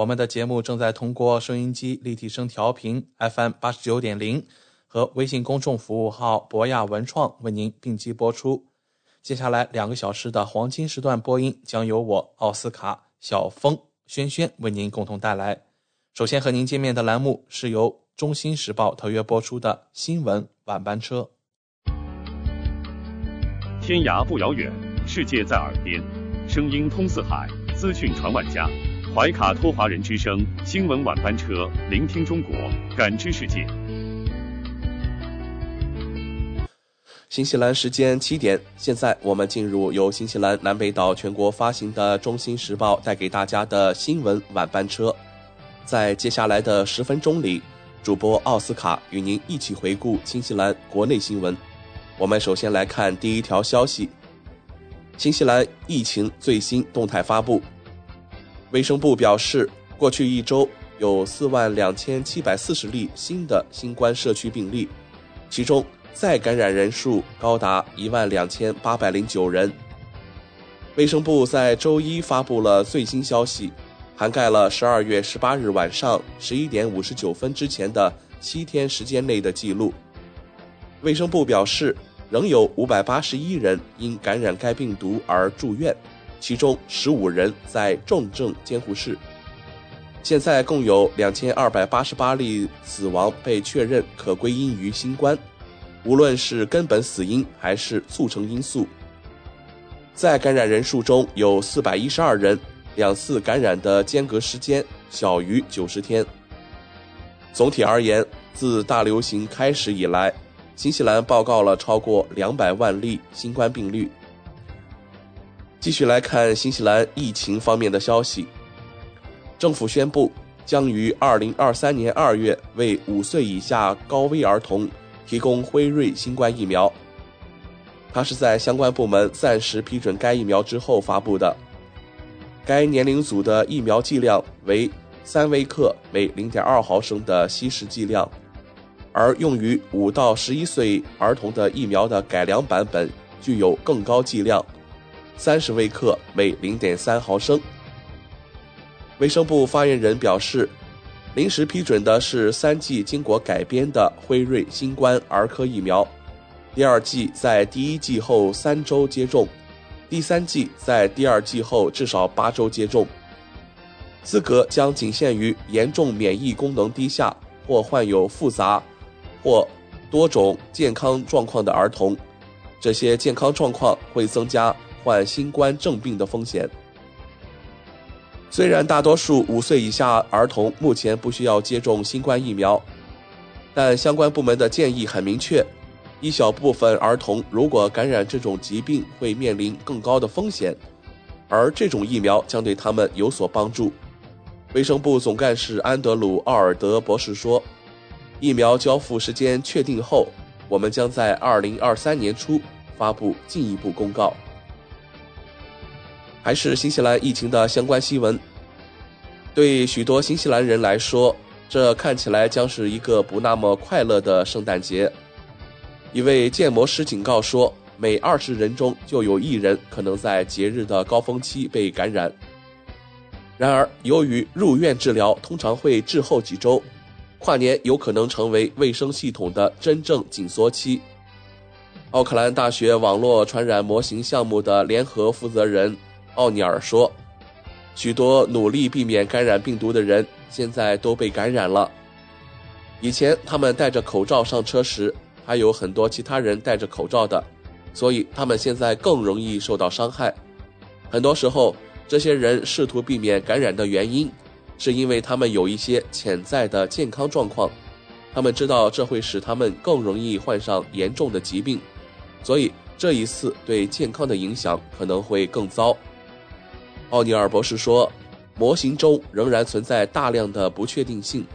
我们的节目正在通过收音机立体声调频 FM 八十九点零和微信公众服务号博雅文创为您并机播出。接下来两个小时的黄金时段播音将由我奥斯卡、小峰、轩轩为您共同带来。首先和您见面的栏目是由《中新时报》特约播出的新闻晚班车。天涯不遥远，世界在耳边，声音通四海，资讯传万家。怀卡托华人之声新闻晚班车，聆听中国，感知世界。新西兰时间七点，现在我们进入由新西兰南北岛全国发行的《中新时报》带给大家的新闻晚班车。在接下来的十分钟里，主播奥斯卡与您一起回顾新西兰国内新闻。我们首先来看第一条消息：新西兰疫情最新动态发布。卫生部表示，过去一周有四万两千七百四十例新的新冠社区病例，其中再感染人数高达一万两千八百零九人。卫生部在周一发布了最新消息，涵盖了十二月十八日晚上十一点五十九分之前的七天时间内的记录。卫生部表示，仍有五百八十一人因感染该病毒而住院。其中十五人在重症监护室。现在共有两千二百八十八例死亡被确认可归因于新冠，无论是根本死因还是促成因素。在感染人数中有四百一十二人两次感染的间隔时间小于九十天。总体而言，自大流行开始以来，新西兰报告了超过两百万例新冠病例。继续来看新西兰疫情方面的消息。政府宣布将于二零二三年二月为五岁以下高危儿童提供辉瑞新冠疫苗。它是在相关部门暂时批准该疫苗之后发布的。该年龄组的疫苗剂量为三微克每零点二毫升的稀释剂量，而用于五到十一岁儿童的疫苗的改良版本具有更高剂量。三十微克每零点三毫升。卫生部发言人表示，临时批准的是三剂经过改编的辉瑞新冠儿科疫苗，第二剂在第一剂后三周接种，第三剂在第二剂后至少八周接种。资格将仅限于严重免疫功能低下或患有复杂或多种健康状况的儿童，这些健康状况会增加。患新冠症病的风险。虽然大多数五岁以下儿童目前不需要接种新冠疫苗，但相关部门的建议很明确：一小部分儿童如果感染这种疾病，会面临更高的风险，而这种疫苗将对他们有所帮助。卫生部总干事安德鲁·奥尔德博士说：“疫苗交付时间确定后，我们将在二零二三年初发布进一步公告。”还是新西兰疫情的相关新闻。对许多新西兰人来说，这看起来将是一个不那么快乐的圣诞节。一位建模师警告说，每二十人中就有一人可能在节日的高峰期被感染。然而，由于入院治疗通常会滞后几周，跨年有可能成为卫生系统的真正紧缩期。奥克兰大学网络传染模型项目的联合负责人。奥尼尔说：“许多努力避免感染病毒的人现在都被感染了。以前他们戴着口罩上车时，还有很多其他人戴着口罩的，所以他们现在更容易受到伤害。很多时候，这些人试图避免感染的原因，是因为他们有一些潜在的健康状况，他们知道这会使他们更容易患上严重的疾病，所以这一次对健康的影响可能会更糟。奥尼尔博士说，模型中仍然存在大量的不确定性。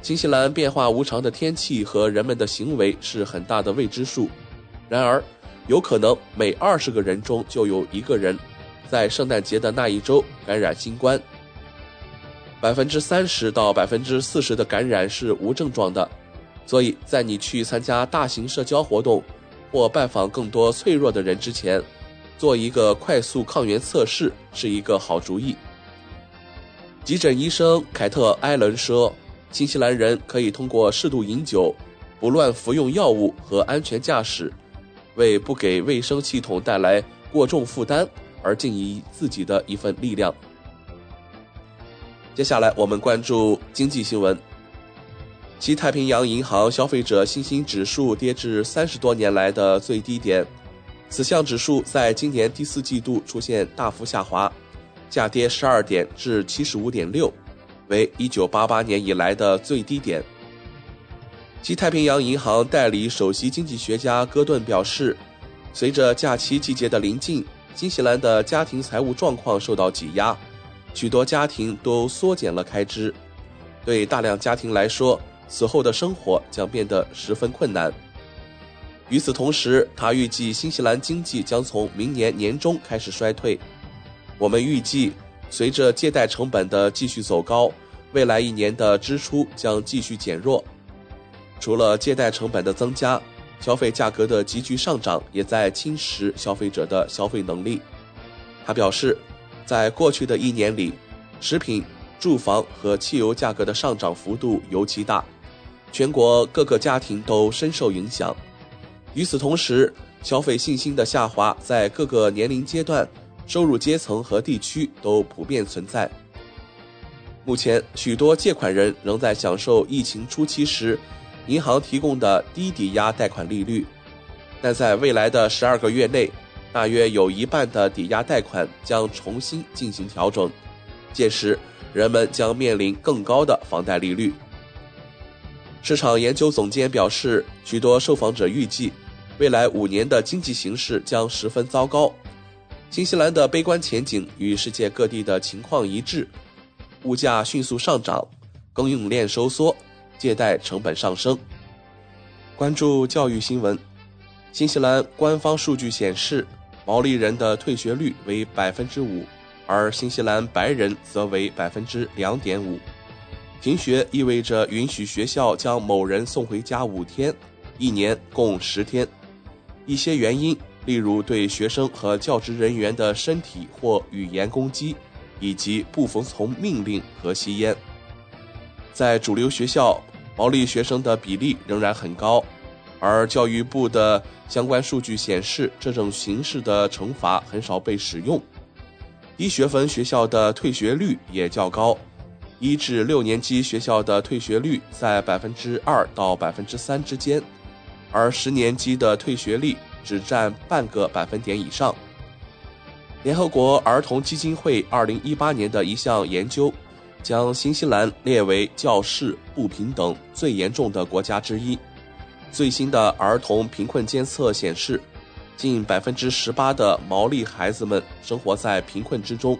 新西兰变化无常的天气和人们的行为是很大的未知数。然而，有可能每二十个人中就有一个人，在圣诞节的那一周感染新冠。百分之三十到百分之四十的感染是无症状的，所以在你去参加大型社交活动或拜访更多脆弱的人之前，做一个快速抗原测试是一个好主意。急诊医生凯特·艾伦说。新西兰人可以通过适度饮酒、不乱服用药物和安全驾驶，为不给卫生系统带来过重负担而尽一自己的一份力量。接下来，我们关注经济新闻。西太平洋银行消费者信心指数跌至三十多年来的最低点，此项指数在今年第四季度出现大幅下滑，下跌十二点至七十五点六。为1988年以来的最低点。西太平洋银行代理首席经济学家戈顿表示，随着假期季节的临近，新西兰的家庭财务状况受到挤压，许多家庭都缩减了开支。对大量家庭来说，此后的生活将变得十分困难。与此同时，他预计新西兰经济将从明年年中开始衰退。我们预计。随着借贷成本的继续走高，未来一年的支出将继续减弱。除了借贷成本的增加，消费价格的急剧上涨也在侵蚀消费者的消费能力。他表示，在过去的一年里，食品、住房和汽油价格的上涨幅度尤其大，全国各个家庭都深受影响。与此同时，消费信心的下滑在各个年龄阶段。收入阶层和地区都普遍存在。目前，许多借款人仍在享受疫情初期时银行提供的低抵押贷款利率，但在未来的十二个月内，大约有一半的抵押贷款将重新进行调整，届时人们将面临更高的房贷利率。市场研究总监表示，许多受访者预计，未来五年的经济形势将十分糟糕。新西兰的悲观前景与世界各地的情况一致，物价迅速上涨，供应链收缩，借贷成本上升。关注教育新闻，新西兰官方数据显示，毛利人的退学率为百分之五，而新西兰白人则为百分之两点五。停学意味着允许学校将某人送回家五天，一年共十天。一些原因。例如对学生和教职人员的身体或语言攻击，以及不服从命令和吸烟。在主流学校，毛利学生的比例仍然很高，而教育部的相关数据显示，这种形式的惩罚很少被使用。低学分学校的退学率也较高，一至六年级学校的退学率在百分之二到百分之三之间，而十年级的退学率。只占半个百分点以上。联合国儿童基金会2018年的一项研究，将新西兰列为教室不平等最严重的国家之一。最新的儿童贫困监测显示，近百分之十八的毛利孩子们生活在贫困之中。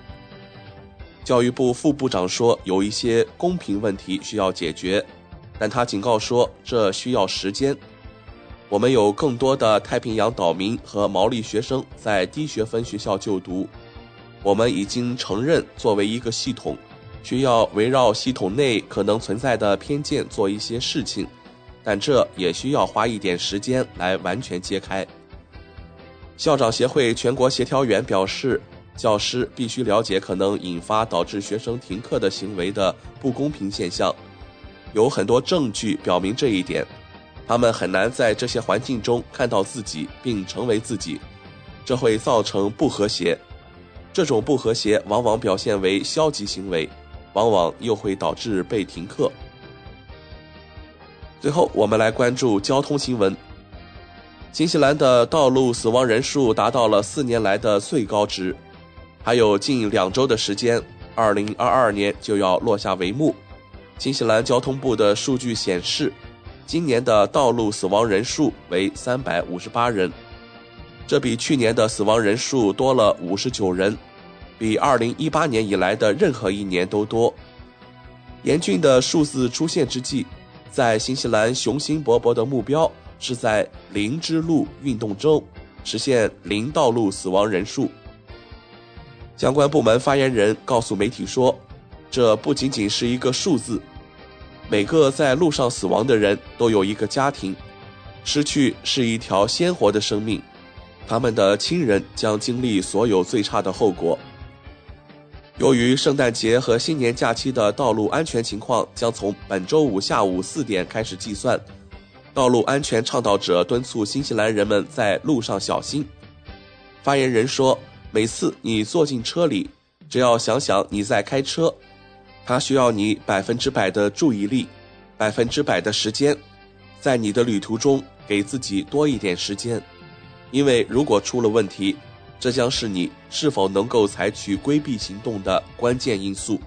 教育部副部长说，有一些公平问题需要解决，但他警告说，这需要时间。我们有更多的太平洋岛民和毛利学生在低学分学校就读。我们已经承认，作为一个系统，需要围绕系统内可能存在的偏见做一些事情，但这也需要花一点时间来完全揭开。校长协会全国协调员表示，教师必须了解可能引发导致学生停课的行为的不公平现象，有很多证据表明这一点。他们很难在这些环境中看到自己并成为自己，这会造成不和谐。这种不和谐往往表现为消极行为，往往又会导致被停课。最后，我们来关注交通新闻。新西兰的道路死亡人数达到了四年来的最高值，还有近两周的时间，二零二二年就要落下帷幕。新西兰交通部的数据显示，今年的道路死亡人数为三百五十八人，这比去年的死亡人数多了五十九人，比二零一八年以来的任何一年都多。严峻的数字出现之际，在新西兰雄心勃勃的目标。是在零之路运动中实现零道路死亡人数。相关部门发言人告诉媒体说：“这不仅仅是一个数字，每个在路上死亡的人都有一个家庭，失去是一条鲜活的生命，他们的亲人将经历所有最差的后果。”由于圣诞节和新年假期的道路安全情况将从本周五下午四点开始计算。道路安全倡导者敦促新西兰人们在路上小心。发言人说：“每次你坐进车里，只要想想你在开车，它需要你百分之百的注意力，百分之百的时间，在你的旅途中给自己多一点时间，因为如果出了问题，这将是你是否能够采取规避行动的关键因素。”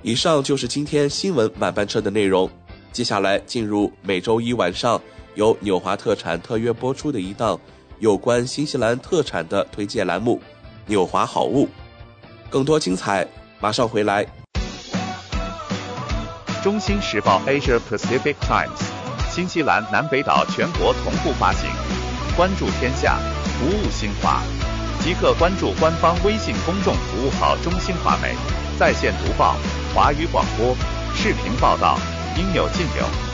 以上就是今天新闻晚班车的内容。接下来进入每周一晚上由纽华特产特约播出的一档有关新西兰特产的推荐栏目《纽华好物》，更多精彩马上回来。中新时报 Asia Pacific Times，新西兰南北岛全国同步发行，关注天下，服务新华，即刻关注官方微信公众服务号“中新华媒”，在线读报、华语广播、视频报道。应有尽有。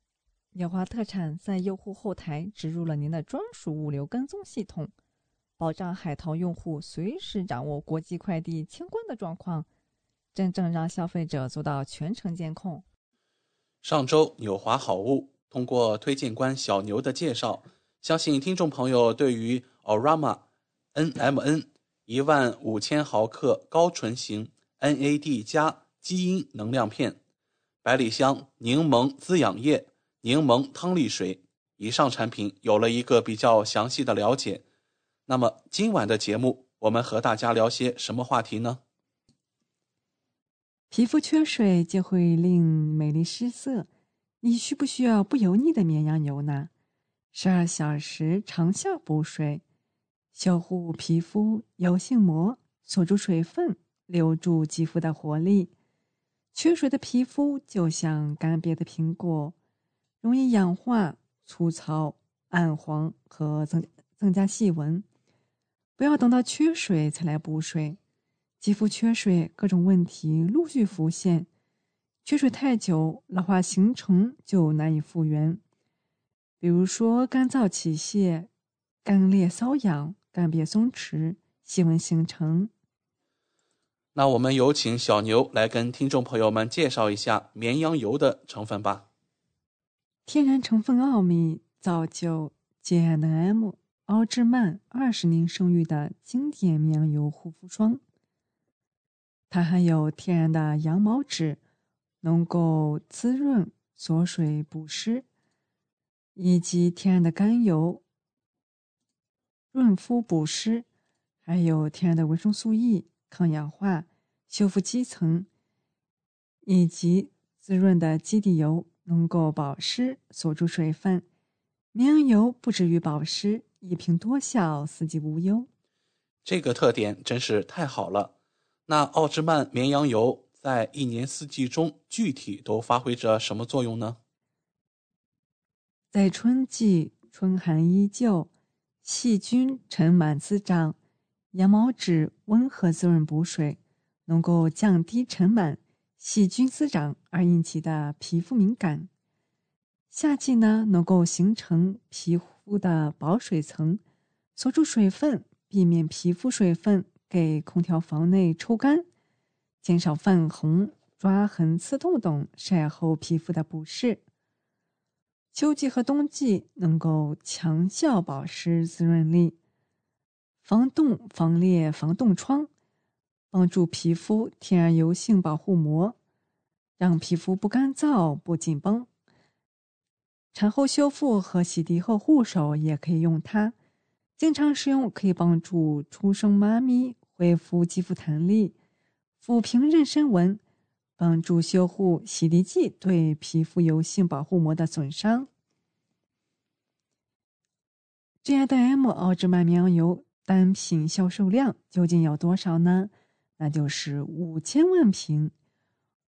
纽华特产在用户后台植入了您的专属物流跟踪系统，保障海淘用户随时掌握国际快递清关的状况，真正让消费者做到全程监控。上周纽华好物通过推荐官小牛的介绍，相信听众朋友对于 Orama NMN。一万五千毫克高纯型 NAD 加基因能量片，百里香柠檬滋养液、柠檬汤力水，以上产品有了一个比较详细的了解。那么今晚的节目，我们和大家聊些什么话题呢？皮肤缺水就会令美丽失色，你需不需要不油腻的绵羊油呢？十二小时长效补水。修护皮肤油性膜，锁住水分，留住肌肤的活力。缺水的皮肤就像干瘪的苹果，容易氧化、粗糙、暗黄和增增加细纹。不要等到缺水才来补水，肌肤缺水，各种问题陆续浮现。缺水太久，老化形成就难以复原。比如说干燥起屑、干裂瘙痒。干瘪松弛，细纹形成。那我们有请小牛来跟听众朋友们介绍一下绵羊油的成分吧。天然成分奥秘，造就 J&M 奥芝曼二十年声誉的经典绵羊油护肤霜。它含有天然的羊毛脂，能够滋润、锁水、补湿，以及天然的甘油。润肤补湿，还有天然的维生素 E，抗氧化、修复肌层，以及滋润的基底油，能够保湿、锁住水分。绵羊油不止于保湿，一瓶多效，四季无忧。这个特点真是太好了。那奥芝曼绵羊油在一年四季中具体都发挥着什么作用呢？在春季，春寒依旧。细菌尘螨滋长，羊毛脂温和滋润补水，能够降低尘螨、细菌滋长而引起的皮肤敏感。夏季呢，能够形成皮肤的保水层，锁住水分，避免皮肤水分给空调房内抽干，减少泛红、抓痕、刺痛等晒后皮肤的不适。秋季和冬季能够强效保湿滋润力，防冻、防裂、防冻疮，帮助皮肤天然油性保护膜，让皮肤不干燥、不紧绷。产后修复和洗涤后护手也可以用它，经常使用可以帮助出生妈咪恢复肌肤弹力，抚平妊娠纹。帮助修护洗涤剂对皮肤油性保护膜的损伤。G I D M 奥芝曼绵羊油单品销售量究竟有多少呢？那就是五千万瓶。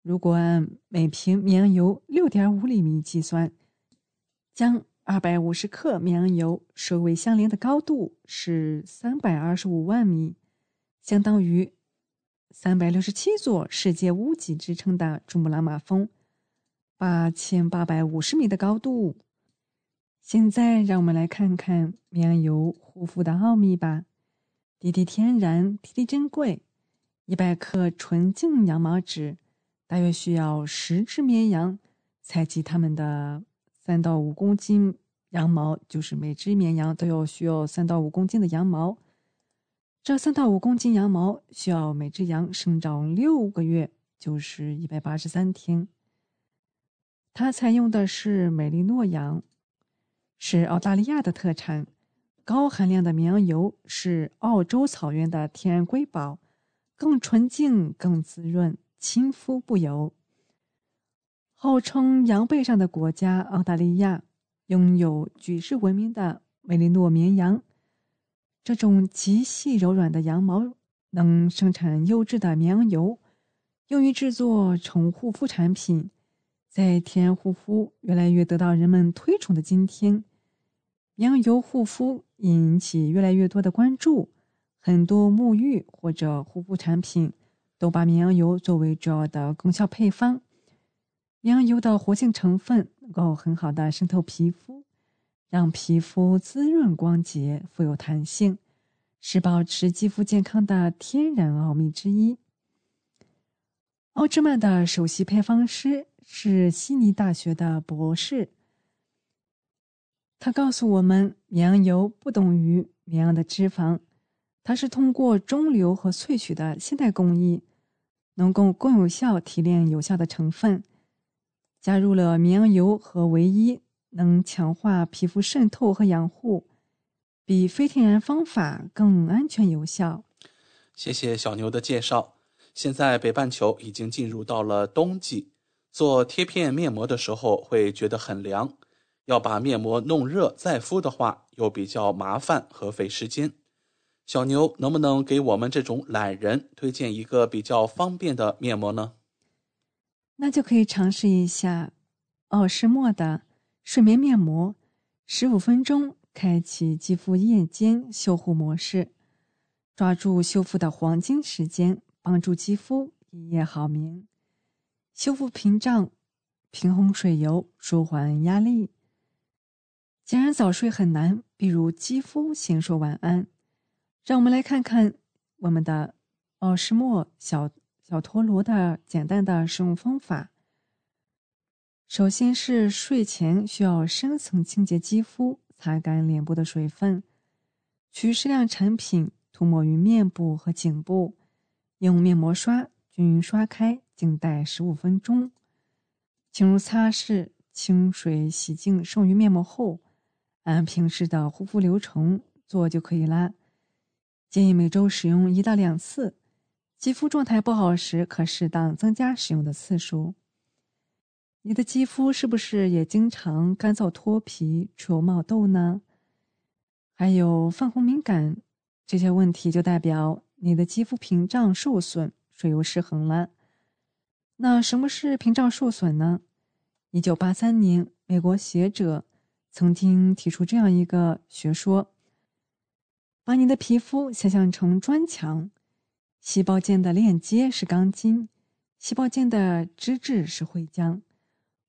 如果按每瓶绵羊油六点五厘米计算，将二百五十克绵羊油首尾相连的高度是三百二十五万米，相当于。三百六十七座世界屋脊之称的珠穆朗玛峰，八千八百五十米的高度。现在，让我们来看看绵羊油护肤的奥秘吧。滴滴天然，滴滴珍贵。一百克纯净羊毛脂，大约需要十只绵羊采集它们的三到五公斤羊毛，就是每只绵羊都要需要三到五公斤的羊毛。这三到五公斤羊毛需要每只羊生长六个月就是一百八十三天。它采用的是美利诺羊，是澳大利亚的特产。高含量的绵羊油是澳洲草原的天然瑰宝，更纯净、更滋润、亲肤不油。号称羊背上的国家，澳大利亚拥有举世闻名的美利诺绵羊。这种极细柔软的羊毛能生产优质的绵羊油，用于制作宠物护肤产品。在天然护肤越来越得到人们推崇的今天，绵羊油护肤引起越来越多的关注。很多沐浴或者护肤产品都把绵羊油作为主要的功效配方。绵羊油的活性成分能够很好的渗透皮肤，让皮肤滋润光洁、富有弹性，是保持肌肤健康的天然奥秘之一。奥芝曼的首席配方师。是悉尼大学的博士，他告诉我们，绵羊油不等于绵羊的脂肪，它是通过中流和萃取的现代工艺，能够更有效提炼有效的成分，加入了绵羊油和维一，能强化皮肤渗透和养护，比非天然方法更安全有效。谢谢小牛的介绍。现在北半球已经进入到了冬季。做贴片面膜的时候会觉得很凉，要把面膜弄热再敷的话又比较麻烦和费时间。小牛能不能给我们这种懒人推荐一个比较方便的面膜呢？那就可以尝试一下奥诗墨的睡眠面膜，十五分钟开启肌肤夜间修护模式，抓住修复的黄金时间，帮助肌肤一夜好眠。修复屏障，平衡水油，舒缓压力。既然早睡很难，比如肌肤先说晚安。让我们来看看我们的奥诗墨小小陀螺的简单的使用方法。首先是睡前需要深层清洁肌肤，擦干脸部的水分，取适量产品涂抹于面部和颈部，用面膜刷均匀刷开。静待十五分钟，轻如擦拭，清水洗净剩余面膜后，按平时的护肤流程做就可以啦。建议每周使用一到两次，肌肤状态不好时可适当增加使用的次数。你的肌肤是不是也经常干燥脱皮、出油冒痘呢？还有泛红敏感，这些问题就代表你的肌肤屏障受损、水油失衡了。那什么是屏障受损呢？一九八三年，美国学者曾经提出这样一个学说：把你的皮肤想象成砖墙，细胞间的链接是钢筋，细胞间的脂质是灰浆。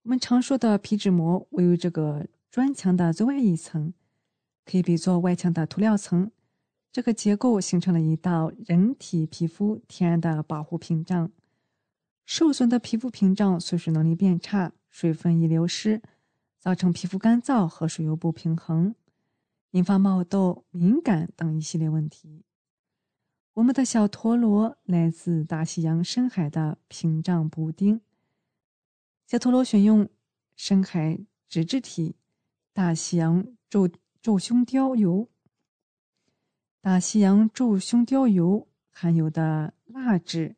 我们常说的皮脂膜位于这个砖墙的最外一层，可以比作外墙的涂料层。这个结构形成了一道人体皮肤天然的保护屏障。受损的皮肤屏障锁水能力变差，水分易流失，造成皮肤干燥和水油不平衡，引发冒痘、敏感等一系列问题。我们的小陀螺来自大西洋深海的屏障补丁。小陀螺选用深海脂质体大西洋皱皱胸雕油。大西洋皱胸雕油含有的蜡质。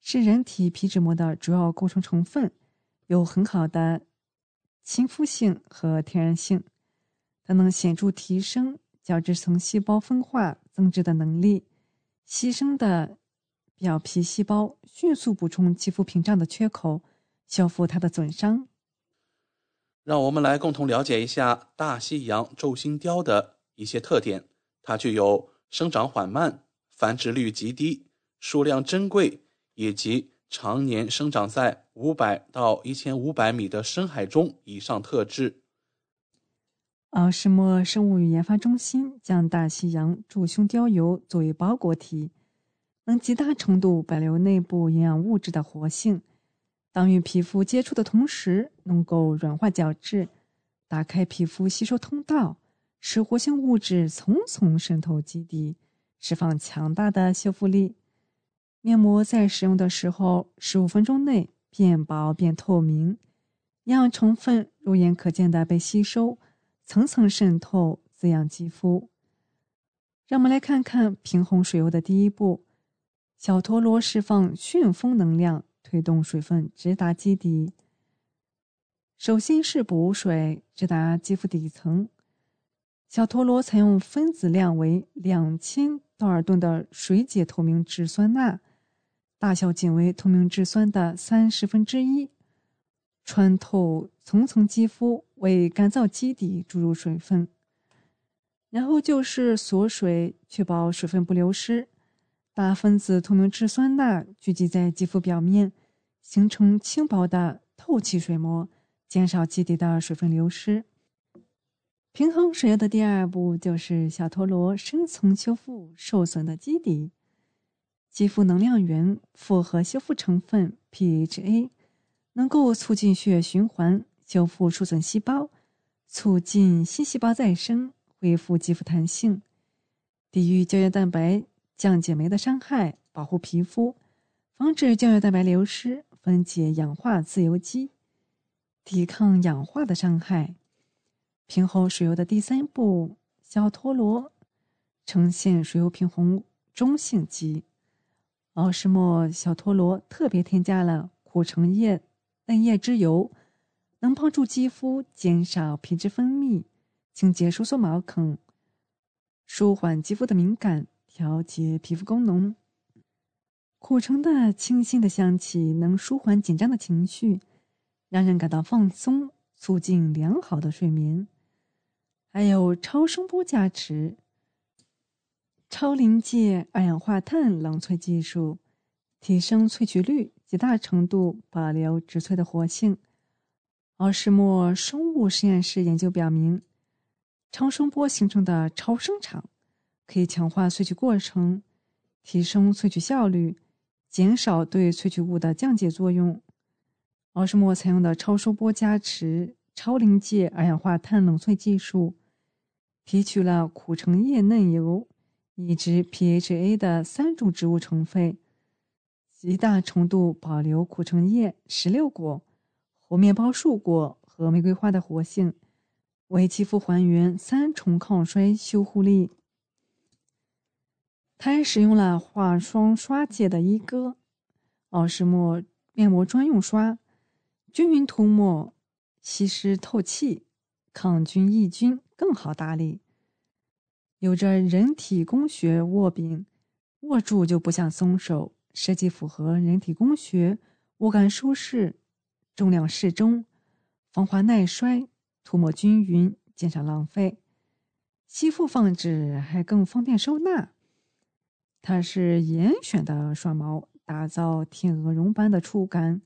是人体皮脂膜的主要构成成分，有很好的亲肤性和天然性，它能显著提升角质层细胞分化增殖的能力，牺牲的表皮细胞迅速补充肌肤屏障的缺口，修复它的损伤。让我们来共同了解一下大西洋皱心貂的一些特点。它具有生长缓慢、繁殖率极低、数量珍贵。以及常年生长在五百到一千五百米的深海中以上特质。奥诗墨生物与研发中心将大西洋柱胸貂油作为包裹体，能极大程度保留内部营养物质的活性。当与皮肤接触的同时，能够软化角质，打开皮肤吸收通道，使活性物质层层渗透基底，释放强大的修复力。面膜在使用的时候，十五分钟内变薄变透明，营养成分肉眼可见的被吸收，层层渗透，滋养肌肤。让我们来看看平衡水油的第一步：小陀螺释放旋风能量，推动水分直达肌底。首先是补水，直达肌肤底层。小陀螺采用分子量为两千道尔顿的水解透明质酸钠。大小仅为透明质酸的三十分之一，穿透层层肌肤，为干燥基底注入水分。然后就是锁水，确保水分不流失。大分子透明质酸钠聚集在肌肤表面，形成轻薄的透气水膜，减少基底的水分流失。平衡水油的第二步就是小陀螺深层修复受损的基底。肌肤能量源复合修复成分 PHA 能够促进血液循环，修复受损细胞，促进新细胞再生，恢复肌肤弹性，抵御胶原蛋白、降解酶的伤害，保护皮肤，防止胶原蛋白流失，分解氧化自由基，抵抗氧化的伤害。平衡水油的第三步，小陀螺呈现水油平衡中性肌。奥诗莫小陀螺特别添加了苦橙叶嫩叶脂油，能帮助肌肤减少皮脂分泌，清洁收缩毛孔，舒缓肌肤的敏感，调节皮肤功能。苦橙的清新的香气能舒缓紧张的情绪，让人感到放松，促进良好的睡眠。还有超声波加持。超临界二氧化碳冷萃技术，提升萃取率，极大程度保留植萃的活性。奥什莫生物实验室研究表明，超声波形成的超声场可以强化萃取过程，提升萃取效率，减少对萃取物的降解作用。奥什莫采用的超声波加持超临界二氧化碳冷萃技术，提取了苦橙叶嫩油。以及 PHA 的三种植物成分，极大程度保留苦橙叶、石榴果、和面包树果和玫瑰花的活性，为肌肤还原三重抗衰修护力。它还使用了化妆刷界的一哥奥诗墨面膜专用刷，均匀涂抹，吸湿透气，抗菌抑菌，更好打理。有着人体工学握柄，握住就不想松手。设计符合人体工学，握感舒适，重量适中，防滑耐摔，涂抹均匀，减少浪费。吸附放置还更方便收纳。它是严选的刷毛，打造天鹅绒般的触感，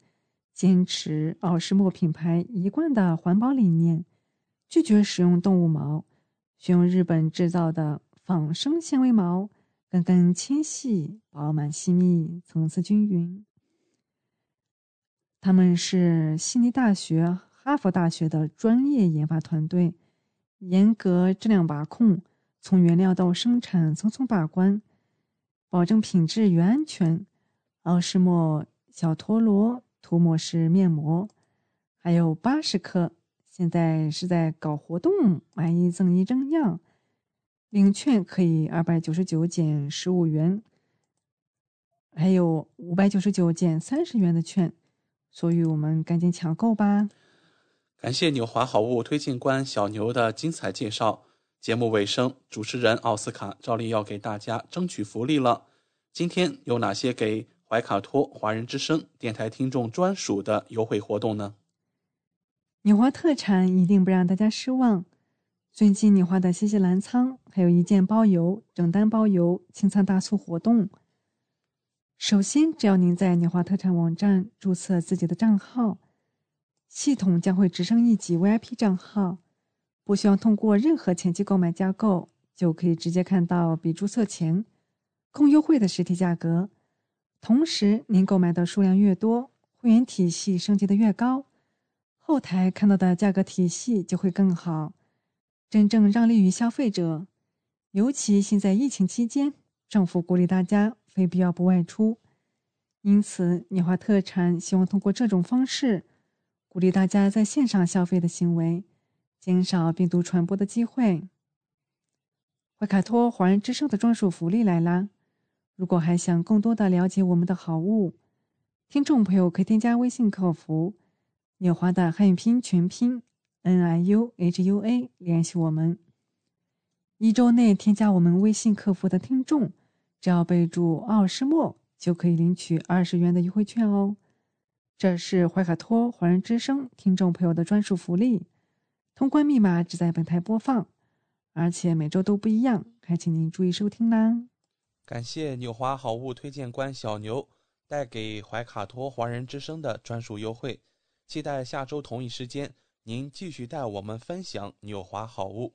坚持奥诗墨品牌一贯的环保理念，拒绝使用动物毛。选用日本制造的仿生纤维毛，根根纤细、饱满细密、层次均匀。他们是悉尼大学、哈佛大学的专业研发团队，严格质量把控，从原料到生产层层把关，保证品质与安全。奥诗莫小陀螺涂抹式面膜，还有八十克。现在是在搞活动，买一赠一正样，领券可以二百九十九减十五元，还有五百九十九减三十元的券，所以我们赶紧抢购吧！感谢纽华好物推荐官小牛的精彩介绍。节目尾声，主持人奥斯卡照例要给大家争取福利了。今天有哪些给怀卡托华人之声电台听众专属的优惠活动呢？纽华特产一定不让大家失望。最近纽华的新西兰仓还有一件包邮、整单包邮清仓大促活动。首先，只要您在纽华特产网站注册自己的账号，系统将会直升一级 VIP 账号，不需要通过任何前期购买加购，就可以直接看到比注册前更优惠的实体价格。同时，您购买的数量越多，会员体系升级的越高。后台看到的价格体系就会更好，真正让利于消费者。尤其现在疫情期间，政府鼓励大家非必要不外出，因此，纽华特产希望通过这种方式，鼓励大家在线上消费的行为，减少病毒传播的机会。怀卡托华人之声的专属福利来啦！如果还想更多的了解我们的好物，听众朋友可以添加微信客服“纽华”的汉语拼音全拼 “n i u h u a” 联系我们。一周内添加我们微信客服的听众，只要备注“奥诗墨”。就可以领取二十元的优惠券哦！这是怀卡托华人之声听众朋友的专属福利，通关密码只在本台播放，而且每周都不一样，还请您注意收听啦！感谢纽华好物推荐官小牛带给怀卡托华人之声的专属优惠，期待下周同一时间您继续带我们分享纽华好物。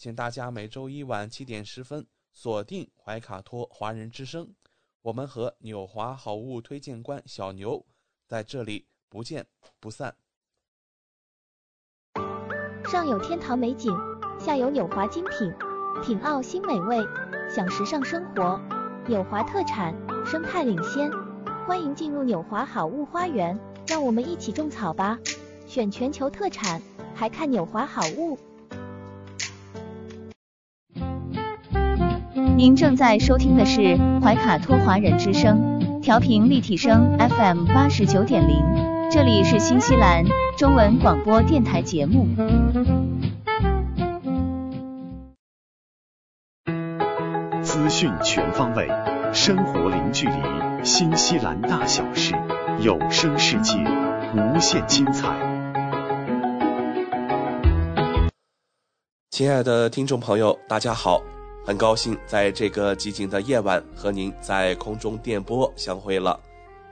请大家每周一晚七点十分锁定怀卡托华人之声，我们和纽华好物推荐官小牛在这里不见不散。上有天堂美景，下有纽华精品，品澳新美味，享时尚生活。纽华特产，生态领先，欢迎进入纽华好物花园，让我们一起种草吧！选全球特产，还看纽华好物。您正在收听的是怀卡托华人之声，调频立体声 FM 八十九点零，这里是新西兰中文广播电台节目。资讯全方位，生活零距离，新西兰大小事，有声世界，无限精彩。亲爱的听众朋友，大家好。很高兴在这个寂静的夜晚和您在空中电波相会了。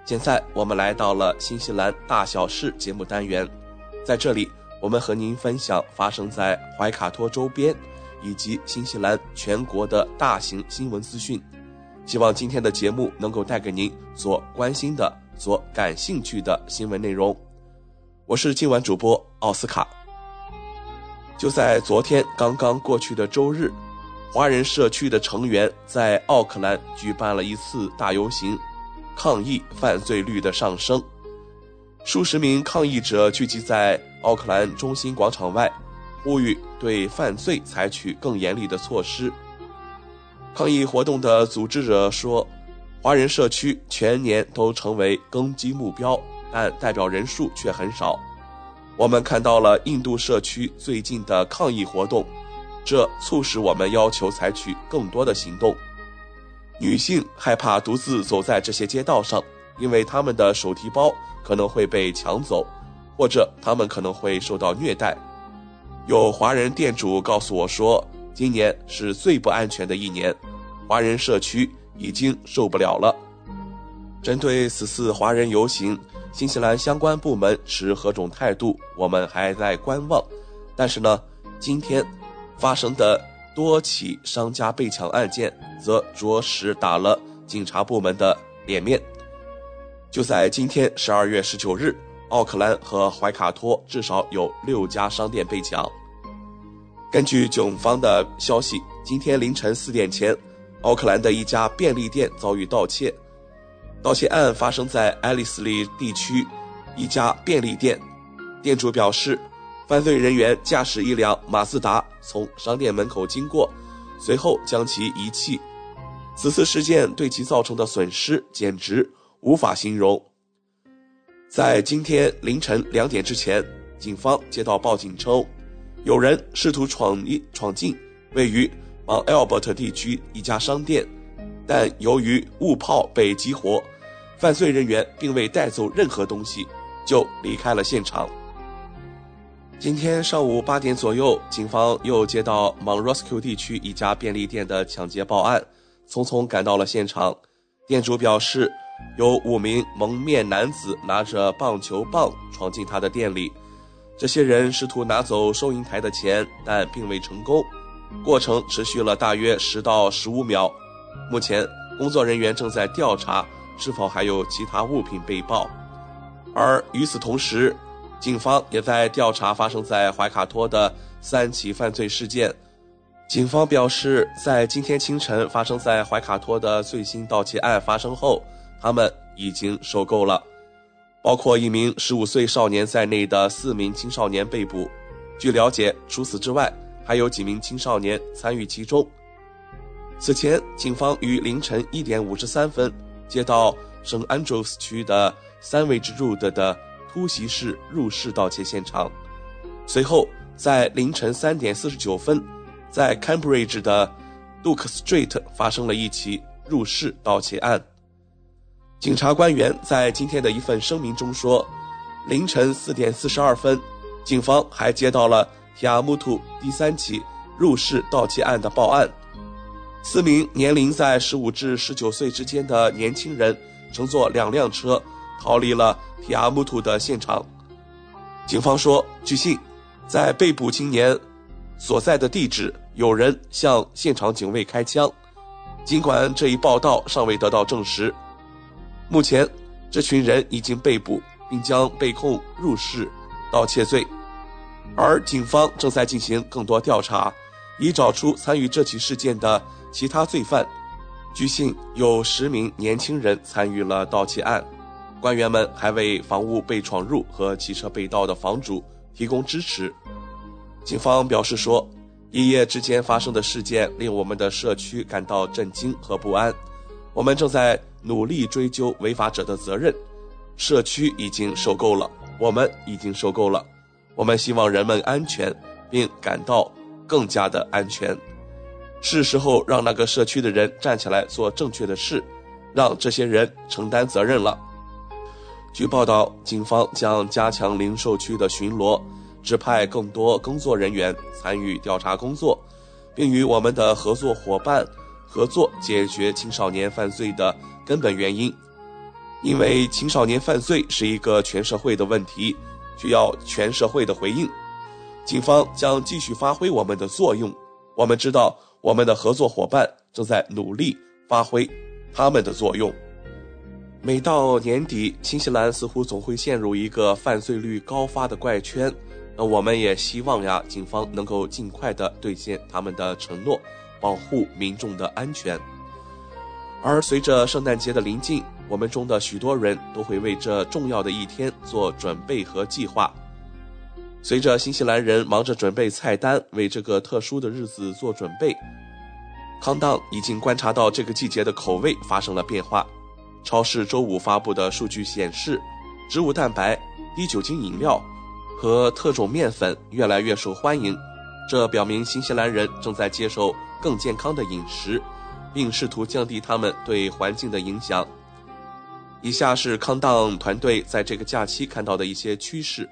现在我们来到了新西兰大小事节目单元，在这里我们和您分享发生在怀卡托周边以及新西兰全国的大型新闻资讯。希望今天的节目能够带给您所关心的、所感兴趣的新闻内容。我是今晚主播奥斯卡。就在昨天刚刚过去的周日。华人社区的成员在奥克兰举办了一次大游行，抗议犯罪率的上升。数十名抗议者聚集在奥克兰中心广场外，呼吁对犯罪采取更严厉的措施。抗议活动的组织者说：“华人社区全年都成为攻击目标，但代表人数却很少。我们看到了印度社区最近的抗议活动。”这促使我们要求采取更多的行动。女性害怕独自走在这些街道上，因为她们的手提包可能会被抢走，或者她们可能会受到虐待。有华人店主告诉我说，今年是最不安全的一年，华人社区已经受不了了。针对此次华人游行，新西兰相关部门持何种态度，我们还在观望。但是呢，今天。发生的多起商家被抢案件，则着实打了警察部门的脸面。就在今天十二月十九日，奥克兰和怀卡托至少有六家商店被抢。根据警方的消息，今天凌晨四点前，奥克兰的一家便利店遭遇盗窃。盗窃案发生在爱丽丝利地区一家便利店，店主表示。犯罪人员驾驶一辆马自达从商店门口经过，随后将其遗弃。此次事件对其造成的损失简直无法形容。在今天凌晨两点之前，警方接到报警称，有人试图闯闯进位于芒 Albert 地区一家商店，但由于误炮被激活，犯罪人员并未带走任何东西，就离开了现场。今天上午八点左右，警方又接到 morocco 地区一家便利店的抢劫报案，匆匆赶到了现场。店主表示，有五名蒙面男子拿着棒球棒闯进他的店里，这些人试图拿走收银台的钱，但并未成功。过程持续了大约十到十五秒。目前，工作人员正在调查是否还有其他物品被爆。而与此同时，警方也在调查发生在怀卡托的三起犯罪事件。警方表示，在今天清晨发生在怀卡托的最新盗窃案发生后，他们已经受够了，包括一名15岁少年在内的四名青少年被捕。据了解，除此之外，还有几名青少年参与其中。此前，警方于凌晨一点五十三分接到圣安德鲁斯区的 Sandwich Road 的。突袭式入室盗窃现场，随后在凌晨三点四十九分，在 Cambridge 的 Duke Street 发生了一起入室盗窃案。警察官员在今天的一份声明中说，凌晨四点四十二分，警方还接到了提阿木图第三起入室盗窃案的报案，四名年龄在十五至十九岁之间的年轻人乘坐两辆车。逃离了提阿木图的现场。警方说，据信，在被捕青年所在的地址，有人向现场警卫开枪。尽管这一报道尚未得到证实，目前这群人已经被捕，并将被控入室盗窃罪。而警方正在进行更多调查，以找出参与这起事件的其他罪犯。据信，有十名年轻人参与了盗窃案。官员们还为房屋被闯入和汽车被盗的房主提供支持。警方表示说，一夜之间发生的事件令我们的社区感到震惊和不安。我们正在努力追究违法者的责任。社区已经受够了，我们已经受够了。我们希望人们安全，并感到更加的安全。是时候让那个社区的人站起来做正确的事，让这些人承担责任了。据报道，警方将加强零售区的巡逻，指派更多工作人员参与调查工作，并与我们的合作伙伴合作解决青少年犯罪的根本原因。因为青少年犯罪是一个全社会的问题，需要全社会的回应。警方将继续发挥我们的作用。我们知道，我们的合作伙伴正在努力发挥他们的作用。每到年底，新西兰似乎总会陷入一个犯罪率高发的怪圈。那我们也希望呀，警方能够尽快的兑现他们的承诺，保护民众的安全。而随着圣诞节的临近，我们中的许多人都会为这重要的一天做准备和计划。随着新西兰人忙着准备菜单，为这个特殊的日子做准备，康当已经观察到这个季节的口味发生了变化。超市周五发布的数据显示，植物蛋白、低酒精饮料和特种面粉越来越受欢迎。这表明新西兰人正在接受更健康的饮食，并试图降低他们对环境的影响。以下是康当团队在这个假期看到的一些趋势。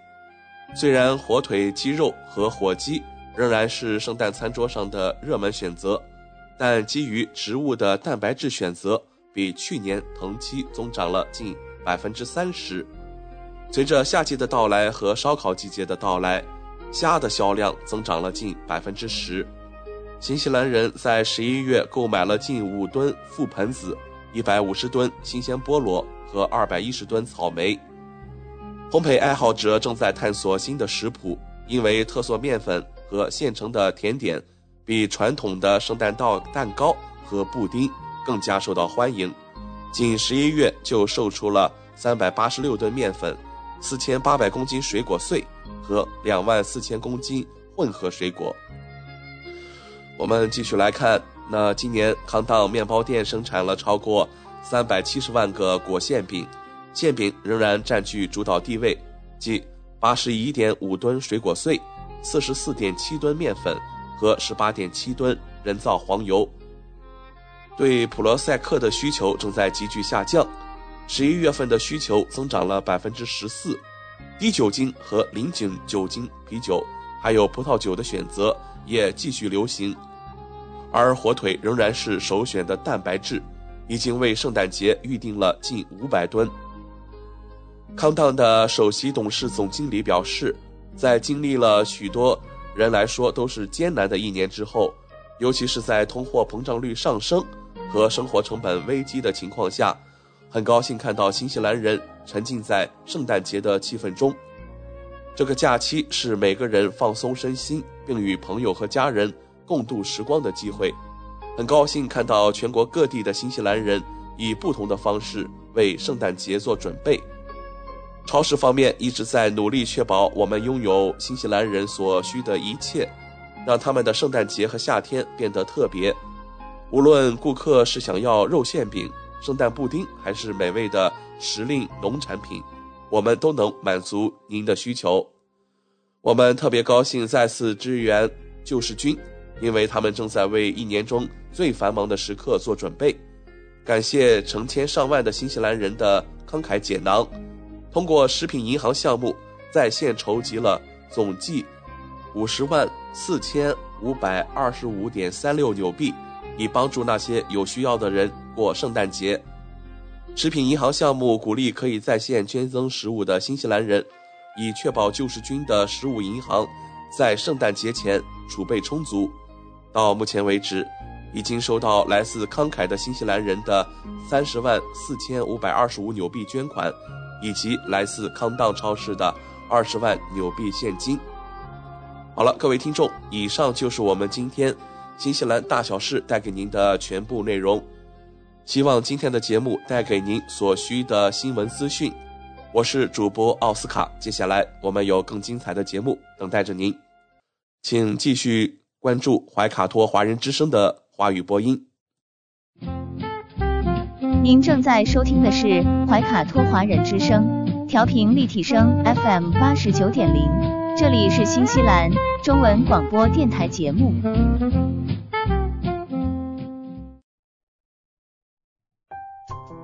虽然火腿、鸡肉和火鸡仍然是圣诞餐桌上的热门选择，但基于植物的蛋白质选择。比去年同期增长了近百分之三十。随着夏季的到来和烧烤季节的到来，虾的销量增长了近百分之十。新西兰人在十一月购买了近五吨覆盆子、一百五十吨新鲜菠萝和二百一十吨草莓。烘焙爱好者正在探索新的食谱，因为特色面粉和现成的甜点比传统的圣诞蛋蛋糕和布丁。更加受到欢迎，仅十一月就售出了三百八十六吨面粉、四千八百公斤水果碎和两万四千公斤混合水果。我们继续来看，那今年康当面包店生产了超过三百七十万个果馅饼，馅饼仍然占据主导地位，即八十一点五吨水果碎、四十四点七吨面粉和十八点七吨人造黄油。对普罗赛克的需求正在急剧下降，十一月份的需求增长了百分之十四。低酒精和零酒酒精啤酒，还有葡萄酒的选择也继续流行，而火腿仍然是首选的蛋白质，已经为圣诞节预定了近五百吨。康当的首席董事总经理表示，在经历了许多人来说都是艰难的一年之后，尤其是在通货膨胀率上升和生活成本危机的情况下，很高兴看到新西兰人沉浸在圣诞节的气氛中。这个假期是每个人放松身心，并与朋友和家人共度时光的机会。很高兴看到全国各地的新西兰人以不同的方式为圣诞节做准备。超市方面一直在努力确保我们拥有新西兰人所需的一切，让他们的圣诞节和夏天变得特别。无论顾客是想要肉馅饼、圣诞布丁，还是美味的时令农产品，我们都能满足您的需求。我们特别高兴再次支援救世军，因为他们正在为一年中最繁忙的时刻做准备。感谢成千上万的新西兰人的慷慨解囊。通过食品银行项目在线筹集了总计五十万四千五百二十五点三六纽币，以帮助那些有需要的人过圣诞节。食品银行项目鼓励可以在线捐赠食物的新西兰人，以确保救世军的食物银行在圣诞节前储备充足。到目前为止，已经收到来自慷慨的新西兰人的三十万四千五百二十五纽币捐款。以及来自康当超市的二十万纽币现金。好了，各位听众，以上就是我们今天新西兰大小事带给您的全部内容。希望今天的节目带给您所需的新闻资讯。我是主播奥斯卡，接下来我们有更精彩的节目等待着您，请继续关注怀卡托华人之声的华语播音。您正在收听的是怀卡托华人之声，调频立体声 FM 八十九点零，这里是新西兰中文广播电台节目。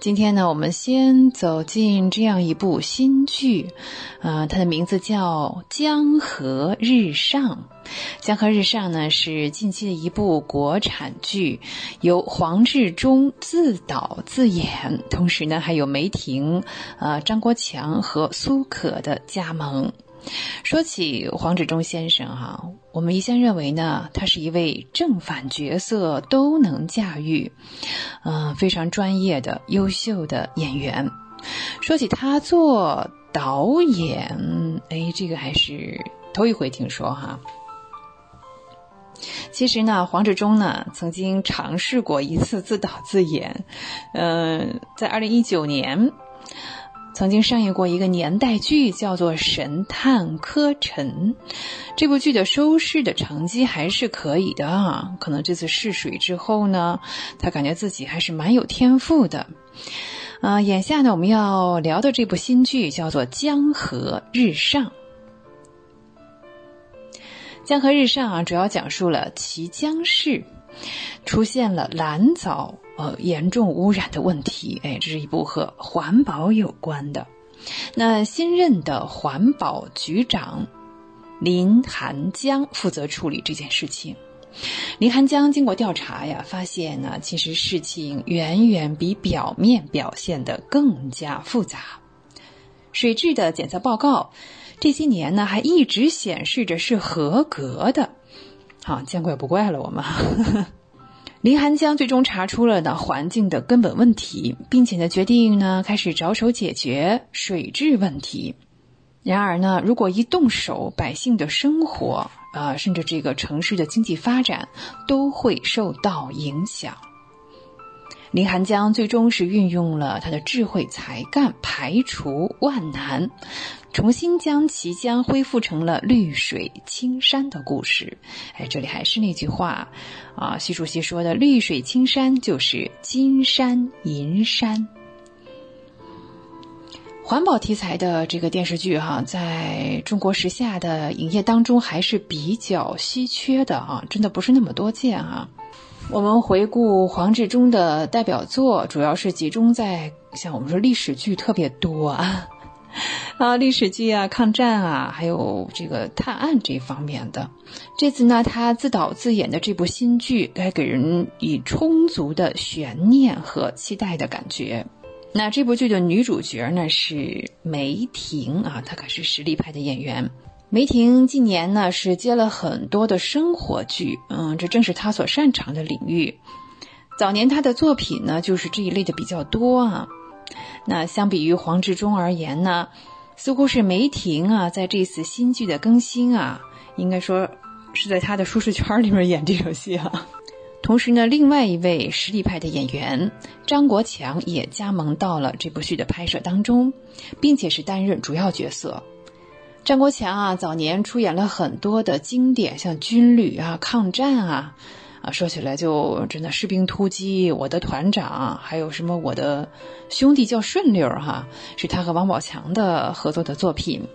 今天呢，我们先走进这样一部新剧，啊，它的名字叫《江河日上》。《江河日上》呢是近期的一部国产剧，由黄志忠自导自演，同时呢还有梅婷、呃张国强和苏可的加盟。说起黄志忠先生哈，我们一向认为呢，他是一位正反角色都能驾驭，嗯，非常专业的优秀的演员。说起他做导演，哎，这个还是头一回听说哈。其实呢，黄志忠呢曾经尝试过一次自导自演，嗯，在二零一九年。曾经上映过一个年代剧，叫做《神探柯晨》。这部剧的收视的成绩还是可以的啊。可能这次试水之后呢，他感觉自己还是蛮有天赋的。啊，眼下呢，我们要聊的这部新剧叫做《江河日上》。《江河日上》啊，主要讲述了綦江市出现了蓝藻呃严重污染的问题。哎，这是一部和环保有关的。那新任的环保局长林寒江负责处理这件事情。林寒江经过调查呀，发现呢，其实事情远远比表面表现的更加复杂。水质的检测报告这些年呢，还一直显示着是合格的。好，见怪不怪了，我们。林寒江最终查出了呢环境的根本问题，并且呢决定呢开始着手解决水质问题。然而呢，如果一动手，百姓的生活啊，甚至这个城市的经济发展都会受到影响。林寒江最终是运用了他的智慧才干，排除万难，重新将綦江恢复成了绿水青山的故事。哎，这里还是那句话啊，习主席说的“绿水青山就是金山银山”。环保题材的这个电视剧哈，在中国时下的影业当中还是比较稀缺的啊，真的不是那么多见啊。我们回顾黄志忠的代表作，主要是集中在像我们说历史剧特别多啊，啊历史剧啊、抗战啊，还有这个探案这方面的。这次呢，他自导自演的这部新剧，该给人以充足的悬念和期待的感觉。那这部剧的女主角呢是梅婷啊，她可是实力派的演员。梅婷近年呢是接了很多的生活剧，嗯，这正是她所擅长的领域。早年她的作品呢就是这一类的比较多啊。那相比于黄志忠而言呢，似乎是梅婷啊在这次新剧的更新啊，应该说是在她的舒适圈里面演这场戏啊。同时呢，另外一位实力派的演员张国强也加盟到了这部剧的拍摄当中，并且是担任主要角色。张国强啊，早年出演了很多的经典，像军旅啊、抗战啊，啊，说起来就真的士兵突击、我的团长，还有什么我的兄弟叫顺溜哈，是他和王宝强的合作的作品。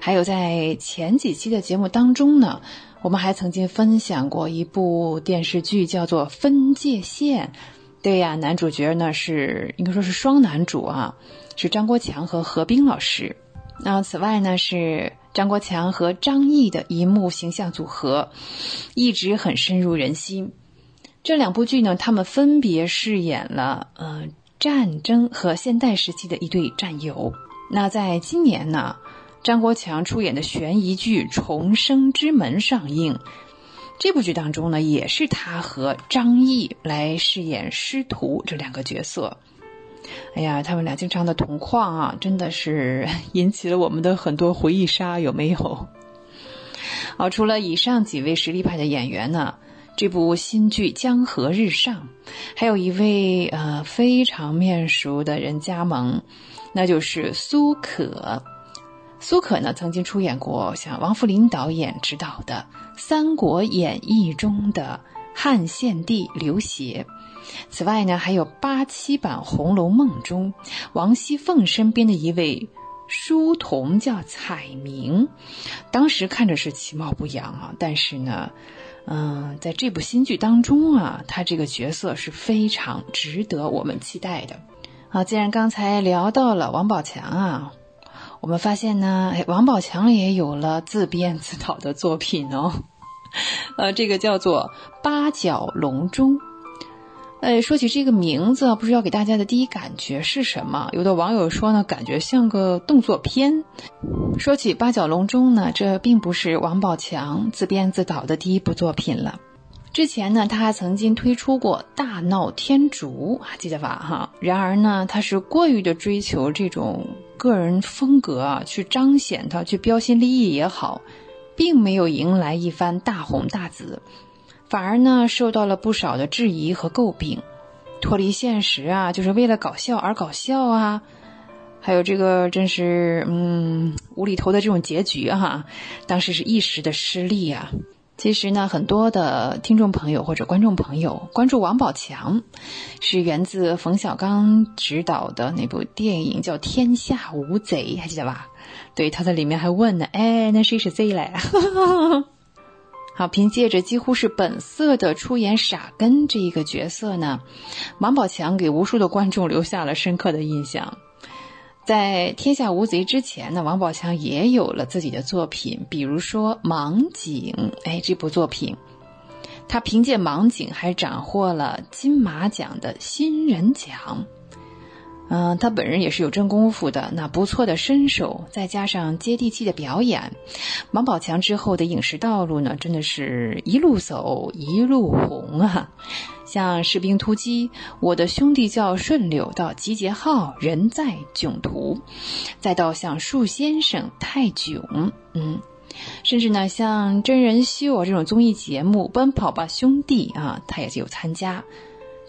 还有在前几期的节目当中呢，我们还曾经分享过一部电视剧，叫做《分界线》。对呀，男主角呢是应该说是双男主啊，是张国强和何冰老师。那此外呢，是张国强和张译的一幕形象组合，一直很深入人心。这两部剧呢，他们分别饰演了呃战争和现代时期的一对战友。那在今年呢，张国强出演的悬疑剧《重生之门》上映，这部剧当中呢，也是他和张译来饰演师徒这两个角色。哎呀，他们俩经常的同框啊，真的是 引起了我们的很多回忆杀，有没有？好，除了以上几位实力派的演员呢，这部新剧《江河日上》还有一位呃非常面熟的人加盟，那就是苏可。苏可呢，曾经出演过像王扶林导演执导的《三国演义》中的汉献帝刘协。此外呢，还有八七版《红楼梦》中王熙凤身边的一位书童叫彩明，当时看着是其貌不扬啊，但是呢，嗯，在这部新剧当中啊，他这个角色是非常值得我们期待的。好，既然刚才聊到了王宝强啊，我们发现呢，哎，王宝强也有了自编自导的作品哦，呃，这个叫做《八角笼中》。哎，说起这个名字，不知道给大家的第一感觉是什么？有的网友说呢，感觉像个动作片。说起《八角笼中》呢，这并不是王宝强自编自导的第一部作品了。之前呢，他还曾经推出过《大闹天竺》，还记得吧？哈。然而呢，他是过于的追求这种个人风格啊，去彰显他，去标新立异也好，并没有迎来一番大红大紫。反而呢，受到了不少的质疑和诟病，脱离现实啊，就是为了搞笑而搞笑啊，还有这个真是嗯无厘头的这种结局哈，当时是一时的失利啊。其实呢，很多的听众朋友或者观众朋友关注王宝强，是源自冯小刚执导的那部电影叫《天下无贼》，还记得吧？对，他在里面还问呢，哎，那谁是贼嘞？好，凭借着几乎是本色的出演傻根这一个角色呢，王宝强给无数的观众留下了深刻的印象。在《天下无贼》之前呢，王宝强也有了自己的作品，比如说《盲井》。哎，这部作品，他凭借《盲井》还斩获了金马奖的新人奖。嗯，他本人也是有真功夫的，那不错的身手，再加上接地气的表演，王宝强之后的影视道路呢，真的是一路走一路红啊！像《士兵突击》《我的兄弟叫顺溜》到《集结号》《人在囧途》，再到像《树先生》《泰囧》，嗯，甚至呢像真人秀这种综艺节目《奔跑吧兄弟》啊，他也是有参加。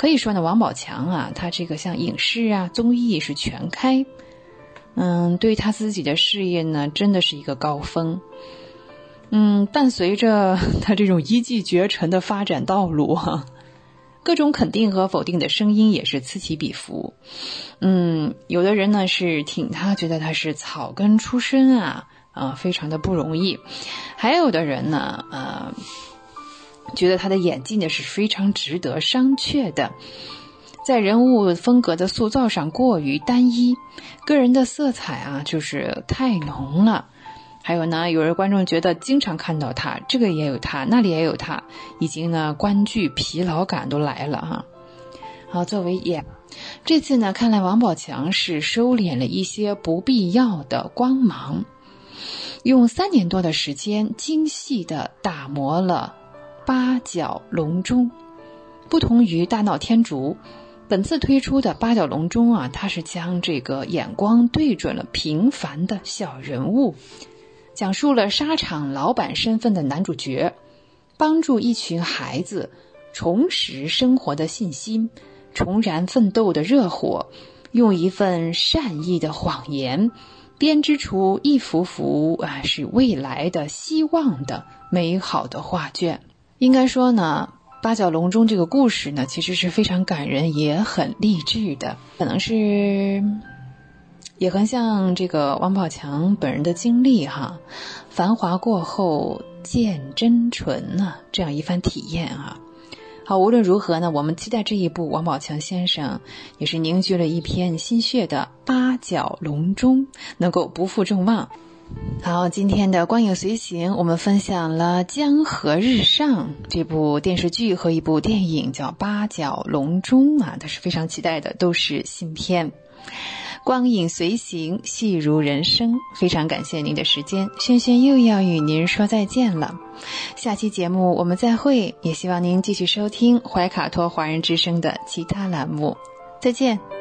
可以说呢，王宝强啊，他这个像影视啊、综艺是全开，嗯，对于他自己的事业呢，真的是一个高峰。嗯，伴随着他这种一骑绝尘的发展道路哈，各种肯定和否定的声音也是此起彼伏。嗯，有的人呢是挺他，觉得他是草根出身啊，啊，非常的不容易；还有的人呢，呃。觉得他的演技呢是非常值得商榷的，在人物风格的塑造上过于单一，个人的色彩啊就是太浓了。还有呢，有人观众觉得经常看到他，这个也有他，那里也有他，已经呢观剧疲劳感都来了哈。好，作为演，这次呢看来王宝强是收敛了一些不必要的光芒，用三年多的时间精细的打磨了。八角笼中，不同于大闹天竺，本次推出的八角笼中啊，它是将这个眼光对准了平凡的小人物，讲述了沙场老板身份的男主角，帮助一群孩子重拾生活的信心，重燃奋斗的热火，用一份善意的谎言，编织出一幅幅啊是未来的希望的美好的画卷。应该说呢，八角笼中这个故事呢，其实是非常感人，也很励志的。可能是也很像这个王宝强本人的经历哈，繁华过后见真纯呢，这样一番体验啊。好，无论如何呢，我们期待这一部王宝强先生也是凝聚了一片心血的八角笼中能够不负众望。好，今天的光影随行，我们分享了《江河日上》这部电视剧和一部电影，叫《八角笼中》啊，都是非常期待的，都是新片。光影随行，戏如人生，非常感谢您的时间，轩轩又要与您说再见了。下期节目我们再会，也希望您继续收听怀卡托华人之声的其他栏目。再见。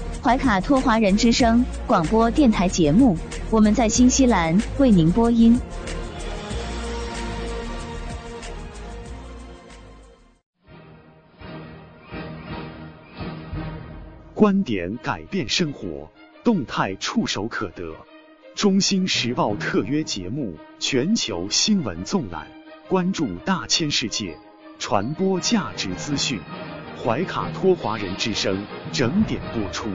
怀卡托华人之声广播电台节目。我们在新西兰为您播音。观点改变生活，动态触手可得。中新时报特约节目，全球新闻纵览，关注大千世界，传播价值资讯。怀卡托华人之声整点播出。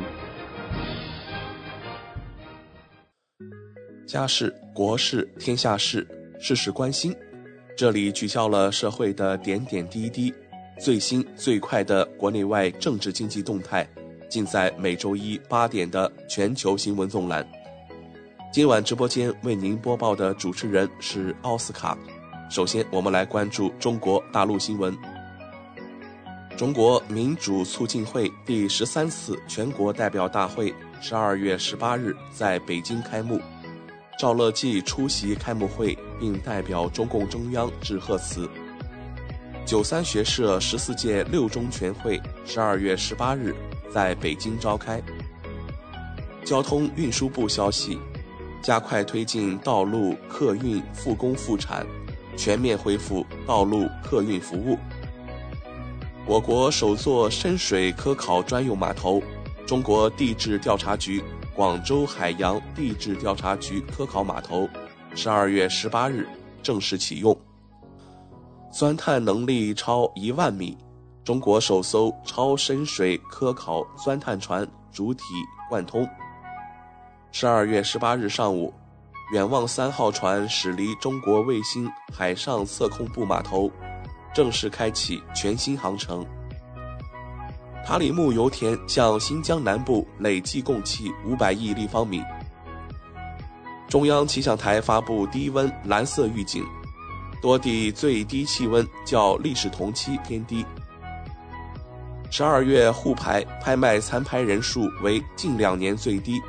家事、国事、天下事，事事关心。这里聚焦了社会的点点滴滴，最新最快的国内外政治经济动态，尽在每周一八点的全球新闻纵览。今晚直播间为您播报的主持人是奥斯卡。首先，我们来关注中国大陆新闻。中国民主促进会第十三次全国代表大会十二月十八日在北京开幕。赵乐际出席开幕会，并代表中共中央致贺词。九三学社十四届六中全会十二月十八日在北京召开。交通运输部消息，加快推进道路客运复工复产，全面恢复道路客运服务。我国首座深水科考专用码头——中国地质调查局广州海洋地质调查局科考码头，十二月十八日正式启用。钻探能力超一万米，中国首艘超深水科考钻探船主体贯通。十二月十八日上午，远望三号船驶离中国卫星海上测控部码头。正式开启全新航程。塔里木油田向新疆南部累计供气五百亿立方米。中央气象台发布低温蓝色预警，多地最低气温较历史同期偏低。十二月沪牌拍卖残牌人数为近两年最低，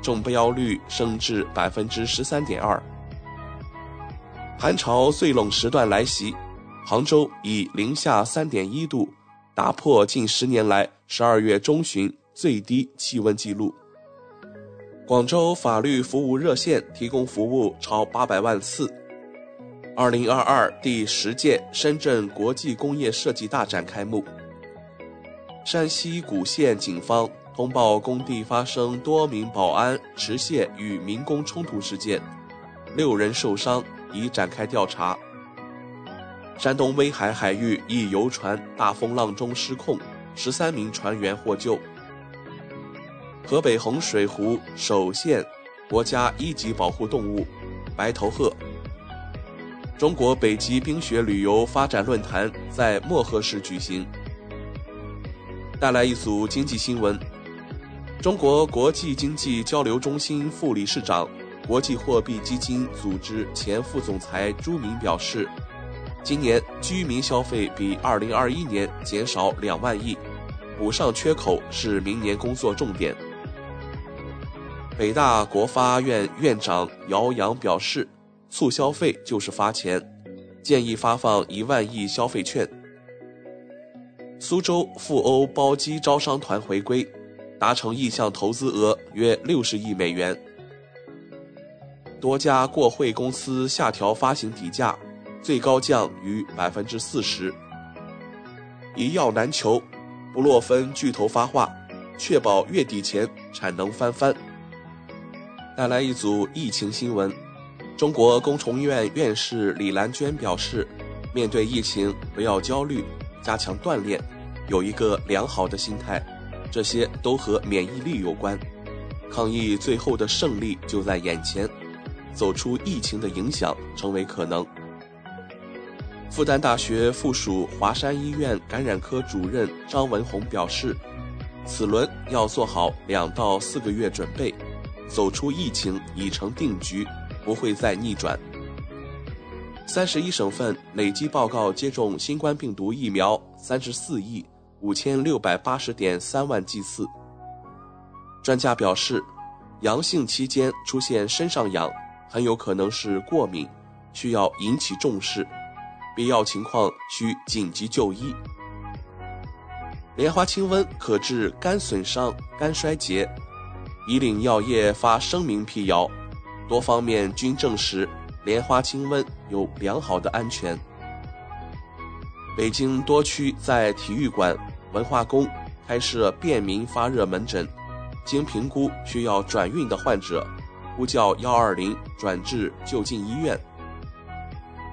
中标率升至百分之十三点二。寒潮最冷时段来袭。杭州以零下三点一度，打破近十年来十二月中旬最低气温记录。广州法律服务热线提供服务超八百万次。二零二二第十届深圳国际工业设计大展开幕。山西古县警方通报工地发生多名保安持械与民工冲突事件，六人受伤，已展开调查。山东威海海域一游船大风浪中失控，十三名船员获救。河北衡水湖首现国家一级保护动物白头鹤。中国北极冰雪旅游发展论坛在漠河市举行。带来一组经济新闻：中国国际经济交流中心副理事长、国际货币基金组织前副总裁朱明表示。今年居民消费比二零二一年减少两万亿，补上缺口是明年工作重点。北大国发院院长姚洋表示，促消费就是发钱，建议发放一万亿消费券。苏州赴欧包机招商团回归，达成意向投资额约六十亿美元。多家过会公司下调发行底价。最高降逾百分之四十，一药难求，布洛芬巨头发话，确保月底前产能翻番。带来一组疫情新闻，中国工程院院士李兰娟表示，面对疫情不要焦虑，加强锻炼，有一个良好的心态，这些都和免疫力有关。抗疫最后的胜利就在眼前，走出疫情的影响成为可能。复旦大学附属华山医院感染科主任张文宏表示，此轮要做好两到四个月准备，走出疫情已成定局，不会再逆转。三十一省份累计报告接种新冠病毒疫苗三十四亿五千六百八十点三万剂次。专家表示，阳性期间出现身上痒，很有可能是过敏，需要引起重视。必要情况需紧急就医。莲花清瘟可治肝损伤、肝衰竭。以岭药业发声明辟谣，多方面均证实莲花清瘟有良好的安全。北京多区在体育馆、文化宫开设便民发热门诊，经评估需要转运的患者，呼叫幺二零转至就近医院。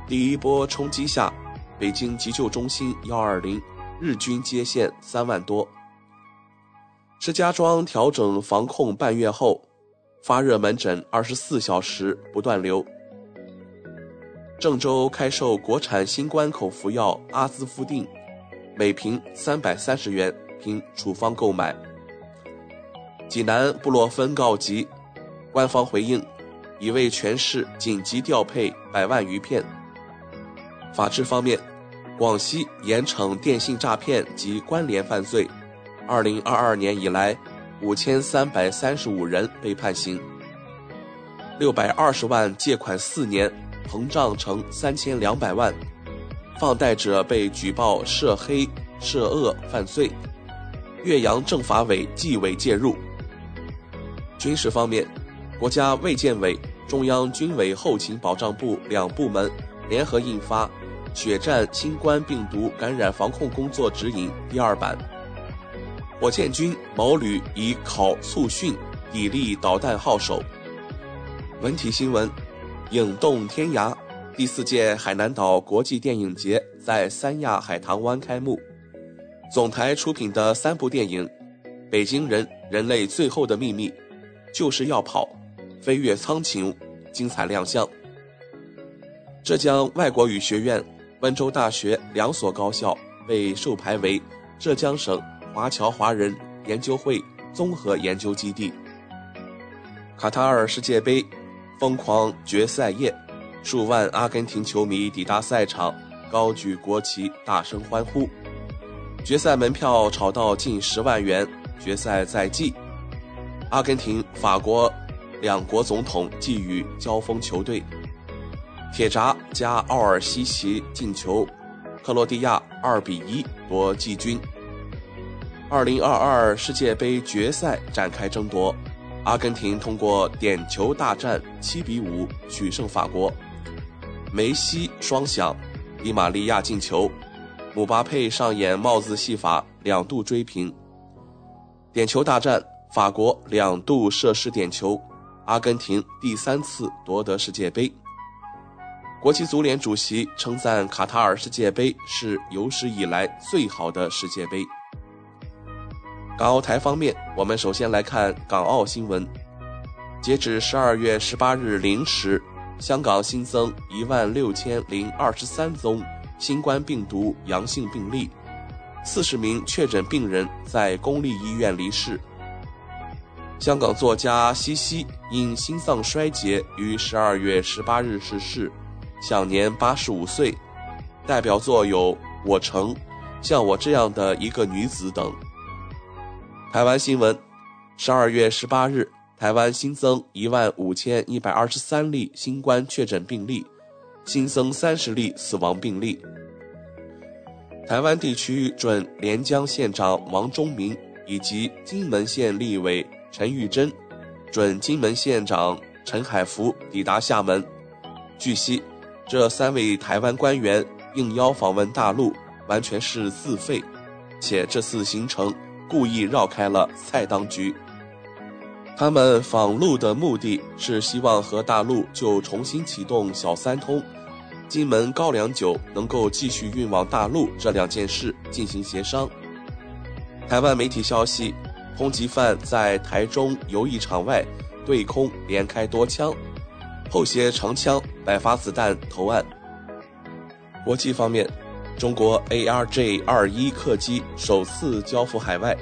第一波冲击下，北京急救中心幺二零日均接线三万多。石家庄调整防控半月后，发热门诊二十四小时不断流。郑州开售国产新冠口服药阿兹夫定，每瓶三百三十元，凭处方购买。济南布洛芬告急，官方回应已为全市紧急调配百万余片。法治方面，广西严惩电信诈骗及关联犯罪，二零二二年以来，五千三百三十五人被判刑，六百二十万借款四年膨胀成三千两百万，放贷者被举报涉黑涉恶犯罪，岳阳政法委纪委介入。军事方面，国家卫健委、中央军委后勤保障部两部门。联合印发《血战新冠病毒感染防控工作指引》第二版。火箭军某旅以考促训砥砺导弹号手。文体新闻：影动天涯第四届海南岛国际电影节在三亚海棠湾开幕。总台出品的三部电影《北京人》《人类最后的秘密》《就是要跑》《飞越苍穹》精彩亮相。浙江外国语学院、温州大学两所高校被授牌为浙江省华侨华人研究会综合研究基地。卡塔尔世界杯疯狂决赛夜，数万阿根廷球迷抵达赛场，高举国旗，大声欢呼。决赛门票炒到近十万元，决赛在即。阿根廷、法国两国总统寄予交锋球队。铁闸加奥尔西奇进球，克罗地亚二比一夺季军。二零二二世界杯决赛展开争夺，阿根廷通过点球大战七比五取胜法国，梅西双响，迪玛利亚进球。姆巴佩上演帽子戏法，两度追平。点球大战，法国两度射失点球，阿根廷第三次夺得世界杯。国际足联主席称赞卡塔尔世界杯是有史以来最好的世界杯。港澳台方面，我们首先来看港澳新闻。截止十二月十八日零时，香港新增一万六千零二十三宗。新冠病毒阳性病例，四十名确诊病人在公立医院离世。香港作家西西因心脏衰竭于十二月十八日逝世，享年八十五岁。代表作有《我城》《像我这样的一个女子》等。台湾新闻：十二月十八日，台湾新增一万五千一百二十三例新冠确诊病例。新增三十例死亡病例。台湾地区准连江县长王忠明以及金门县立委陈玉珍，准金门县长陈海福抵达厦门。据悉，这三位台湾官员应邀访问大陆，完全是自费，且这次行程故意绕开了蔡当局。他们访陆的目的是希望和大陆就重新启动小三通、金门高粱酒能够继续运往大陆这两件事进行协商。台湾媒体消息，通缉犯在台中游艺场外对空连开多枪，后携长枪、百发子弹投案。国际方面，中国 ARJ 二一客机首次交付海外，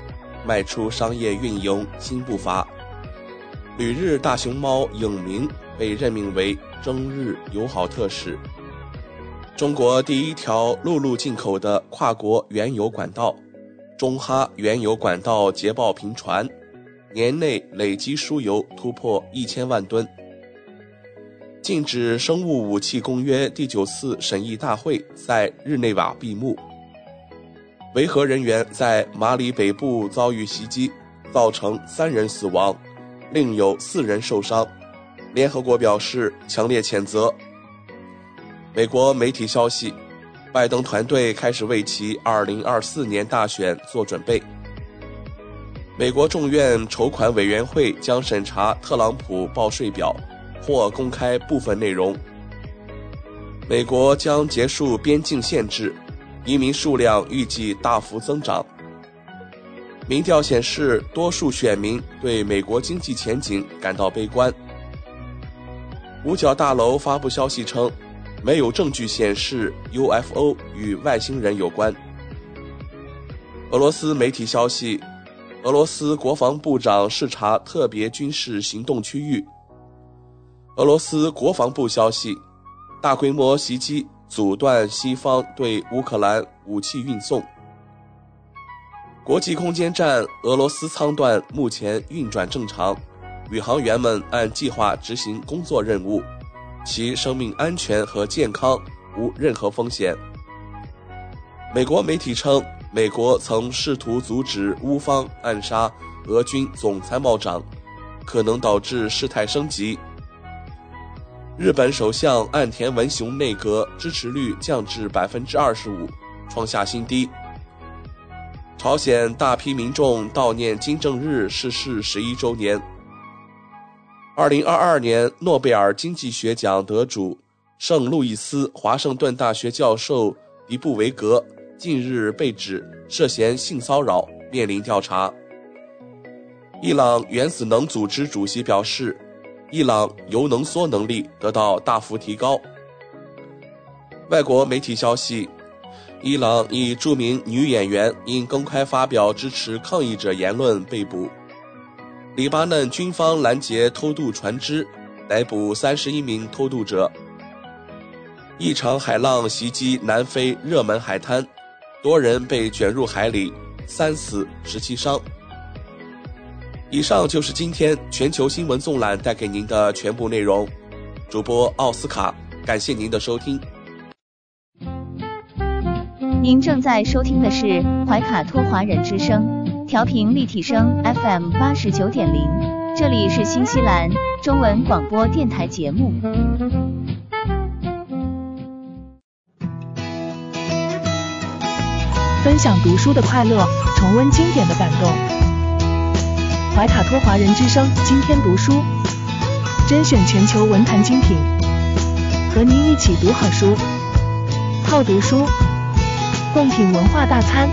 迈出商业运营新步伐。旅日大熊猫影明被任命为中日友好特使。中国第一条陆路进口的跨国原油管道——中哈原油管道捷报频传，年内累计输油突破一千万吨。禁止生物武器公约第九次审议大会在日内瓦闭幕。维和人员在马里北部遭遇袭击，造成三人死亡。另有四人受伤，联合国表示强烈谴责。美国媒体消息，拜登团队开始为其2024年大选做准备。美国众院筹款委员会将审查特朗普报税表，或公开部分内容。美国将结束边境限制，移民数量预计大幅增长。民调显示，多数选民对美国经济前景感到悲观。五角大楼发布消息称，没有证据显示 UFO 与外星人有关。俄罗斯媒体消息，俄罗斯国防部长视察特别军事行动区域。俄罗斯国防部消息，大规模袭击阻断西方对乌克兰武器运送。国际空间站俄罗斯舱段目前运转正常，宇航员们按计划执行工作任务，其生命安全和健康无任何风险。美国媒体称，美国曾试图阻止乌方暗杀俄军总参谋长，可能导致事态升级。日本首相岸田文雄内阁支持率降至百分之二十五，创下新低。朝鲜大批民众悼念金正日逝世十一周年。二零二二年诺贝尔经济学奖得主圣路易斯华盛顿大学教授迪布维格近日被指涉嫌性骚扰，面临调查。伊朗原子能组织主席表示，伊朗铀浓缩能力得到大幅提高。外国媒体消息，伊朗一著名女演员因公开发表支持抗议者言论被捕。黎巴嫩军方拦截偷渡船只，逮捕三十一名偷渡者。一场海浪袭击南非热门海滩，多人被卷入海里，三死十七伤。以上就是今天全球新闻纵览带给您的全部内容。主播奥斯卡，感谢您的收听。您正在收听的是怀卡托华人之声，调频立体声 FM 八十九点零，这里是新西兰中文广播电台节目。分享读书的快乐，重温经典的感动。怀卡托华人之声今天读书，甄选全球文坛精品，和您一起读好书，好读书，共品文化大餐。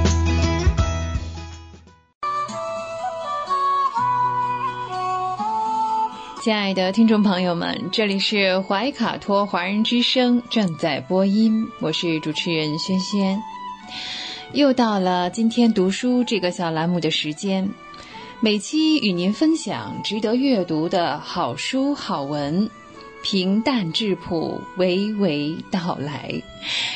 亲爱的听众朋友们，这里是怀卡托华人之声正在播音，我是主持人轩轩，又到了今天读书这个小栏目的时间。每期与您分享值得阅读的好书好文，平淡质朴，娓娓道来，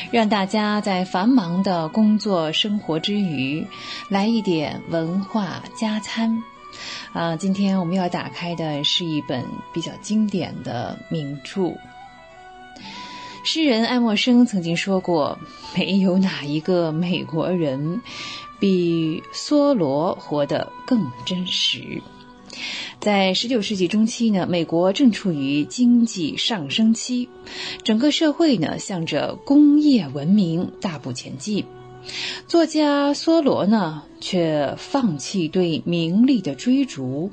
让大家在繁忙的工作生活之余，来一点文化加餐。啊，今天我们要打开的是一本比较经典的名著。诗人爱默生曾经说过：“没有哪一个美国人。”比梭罗活得更真实。在十九世纪中期呢，美国正处于经济上升期，整个社会呢向着工业文明大步前进。作家梭罗呢，却放弃对名利的追逐，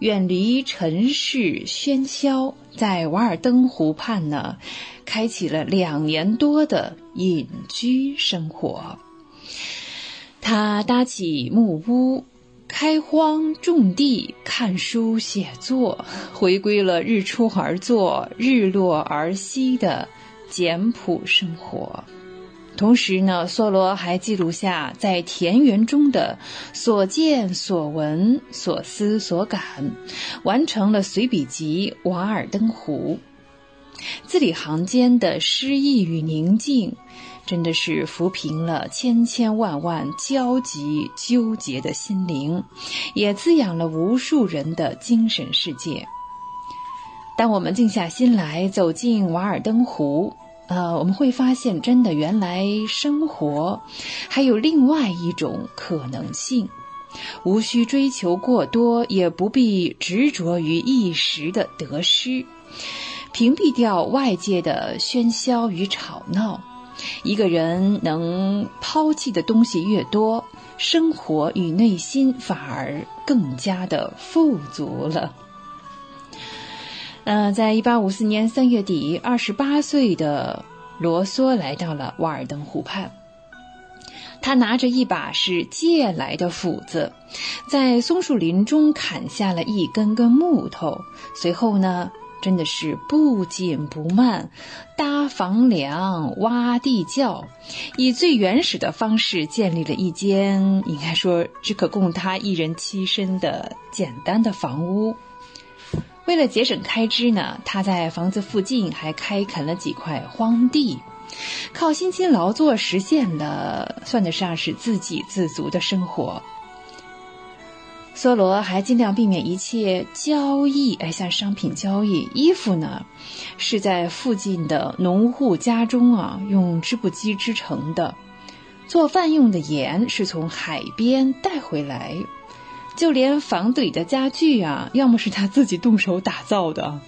远离尘世喧嚣，在瓦尔登湖畔呢，开启了两年多的隐居生活。他搭起木屋，开荒种地，看书写作，回归了日出而作、日落而息的简朴生活。同时呢，梭罗还记录下在田园中的所见所闻、所思所感，完成了随笔集《瓦尔登湖》。字里行间的诗意与宁静。真的是抚平了千千万万焦急纠结的心灵，也滋养了无数人的精神世界。当我们静下心来走进瓦尔登湖，呃，我们会发现，真的原来生活还有另外一种可能性，无需追求过多，也不必执着于一时的得失，屏蔽掉外界的喧嚣与吵闹。一个人能抛弃的东西越多，生活与内心反而更加的富足了。呃，在一八五四年三月底，二十八岁的罗梭来到了瓦尔登湖畔。他拿着一把是借来的斧子，在松树林中砍下了一根根木头，随后呢。真的是不紧不慢，搭房梁、挖地窖，以最原始的方式建立了一间应该说只可供他一人栖身的简单的房屋。为了节省开支呢，他在房子附近还开垦了几块荒地，靠辛勤劳作实现了算得上是自给自足的生活。梭罗还尽量避免一切交易，哎，像商品交易。衣服呢，是在附近的农户家中啊，用织布机织成的。做饭用的盐是从海边带回来。就连房子里的家具啊，要么是他自己动手打造的，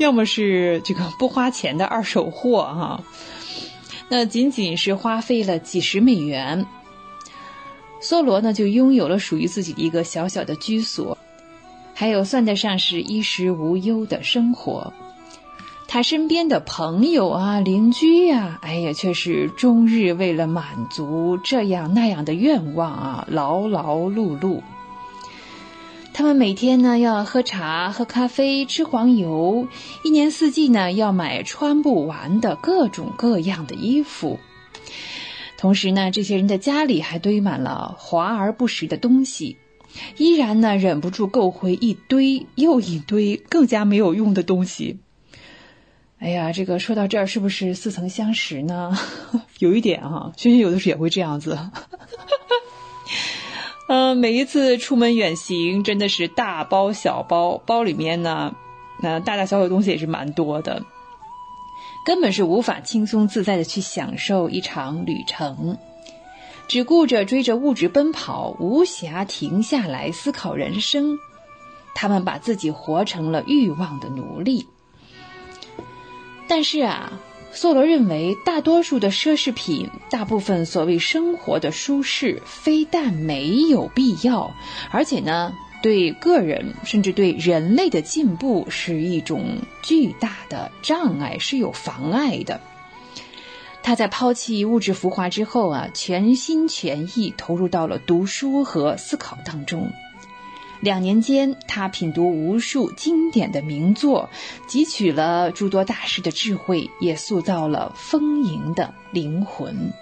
要么是这个不花钱的二手货哈。那仅仅是花费了几十美元，梭罗呢就拥有了属于自己的一个小小的居所，还有算得上是衣食无忧的生活。他身边的朋友啊、邻居呀，哎呀，却是终日为了满足这样那样的愿望啊，劳劳碌碌。他们每天呢要喝茶、喝咖啡、吃黄油，一年四季呢要买穿不完的各种各样的衣服。同时呢，这些人的家里还堆满了华而不实的东西，依然呢忍不住购回一堆又一堆更加没有用的东西。哎呀，这个说到这儿，是不是似曾相识呢？有一点啊，萱萱有的时候也会这样子。嗯，每一次出门远行，真的是大包小包，包里面呢，那大大小小的东西也是蛮多的，根本是无法轻松自在的去享受一场旅程，只顾着追着物质奔跑，无暇停下来思考人生。他们把自己活成了欲望的奴隶。但是啊，梭罗认为，大多数的奢侈品，大部分所谓生活的舒适，非但没有必要，而且呢，对个人甚至对人类的进步是一种巨大的障碍，是有妨碍的。他在抛弃物质浮华之后啊，全心全意投入到了读书和思考当中。两年间，他品读无数经典的名作，汲取了诸多大师的智慧，也塑造了丰盈的灵魂。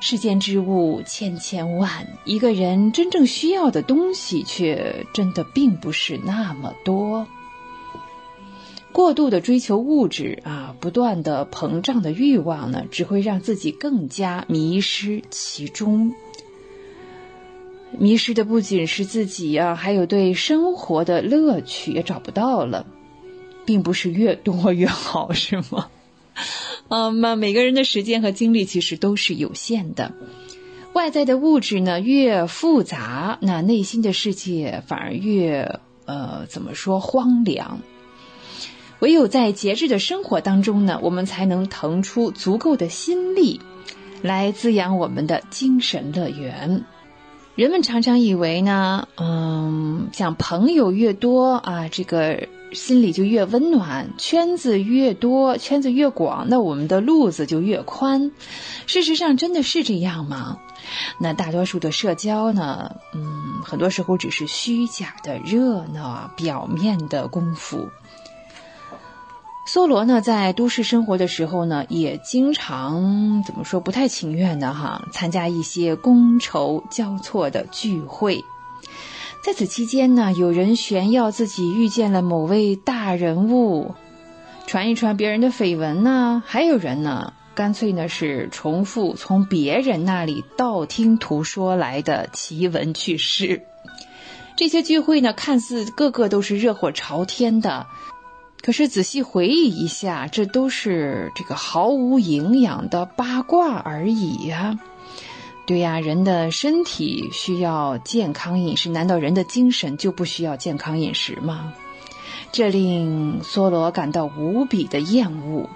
世间之物千千万，一个人真正需要的东西却真的并不是那么多。过度的追求物质啊，不断的膨胀的欲望呢，只会让自己更加迷失其中。迷失的不仅是自己呀，还有对生活的乐趣也找不到了，并不是越多越好，是吗？嗯，那每个人的时间和精力其实都是有限的，外在的物质呢越复杂，那内心的世界反而越呃怎么说荒凉。唯有在节制的生活当中呢，我们才能腾出足够的心力，来滋养我们的精神乐园。人们常常以为呢，嗯，像朋友越多啊，这个心里就越温暖；圈子越多，圈子越广，那我们的路子就越宽。事实上，真的是这样吗？那大多数的社交呢，嗯，很多时候只是虚假的热闹，表面的功夫。梭罗呢，在都市生活的时候呢，也经常怎么说不太情愿的哈，参加一些觥筹交错的聚会。在此期间呢，有人炫耀自己遇见了某位大人物，传一传别人的绯闻呢；还有人呢，干脆呢是重复从别人那里道听途说来的奇闻趣事。这些聚会呢，看似个个都是热火朝天的。可是仔细回忆一下，这都是这个毫无营养的八卦而已呀。对呀，人的身体需要健康饮食，难道人的精神就不需要健康饮食吗？这令梭罗感到无比的厌恶。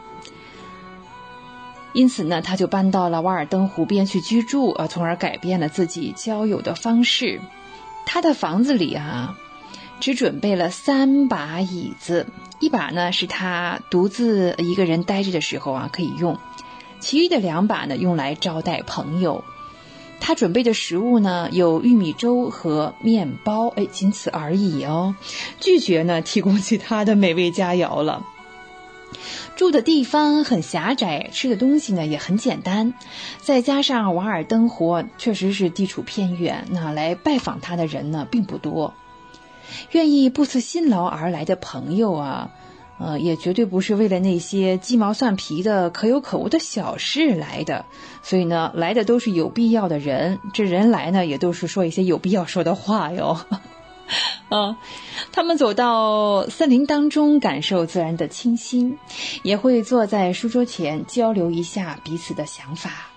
因此呢，他就搬到了瓦尔登湖边去居住，呃，从而改变了自己交友的方式。他的房子里啊，只准备了三把椅子。一把呢是他独自一个人待着的时候啊可以用，其余的两把呢用来招待朋友。他准备的食物呢有玉米粥和面包，哎，仅此而已哦，拒绝呢提供其他的美味佳肴了。住的地方很狭窄，吃的东西呢也很简单，再加上瓦尔登湖确实是地处偏远，那来拜访他的人呢并不多。愿意不辞辛劳而来的朋友啊，呃，也绝对不是为了那些鸡毛蒜皮的可有可无的小事来的。所以呢，来的都是有必要的人。这人来呢，也都是说一些有必要说的话哟。啊，他们走到森林当中，感受自然的清新，也会坐在书桌前交流一下彼此的想法。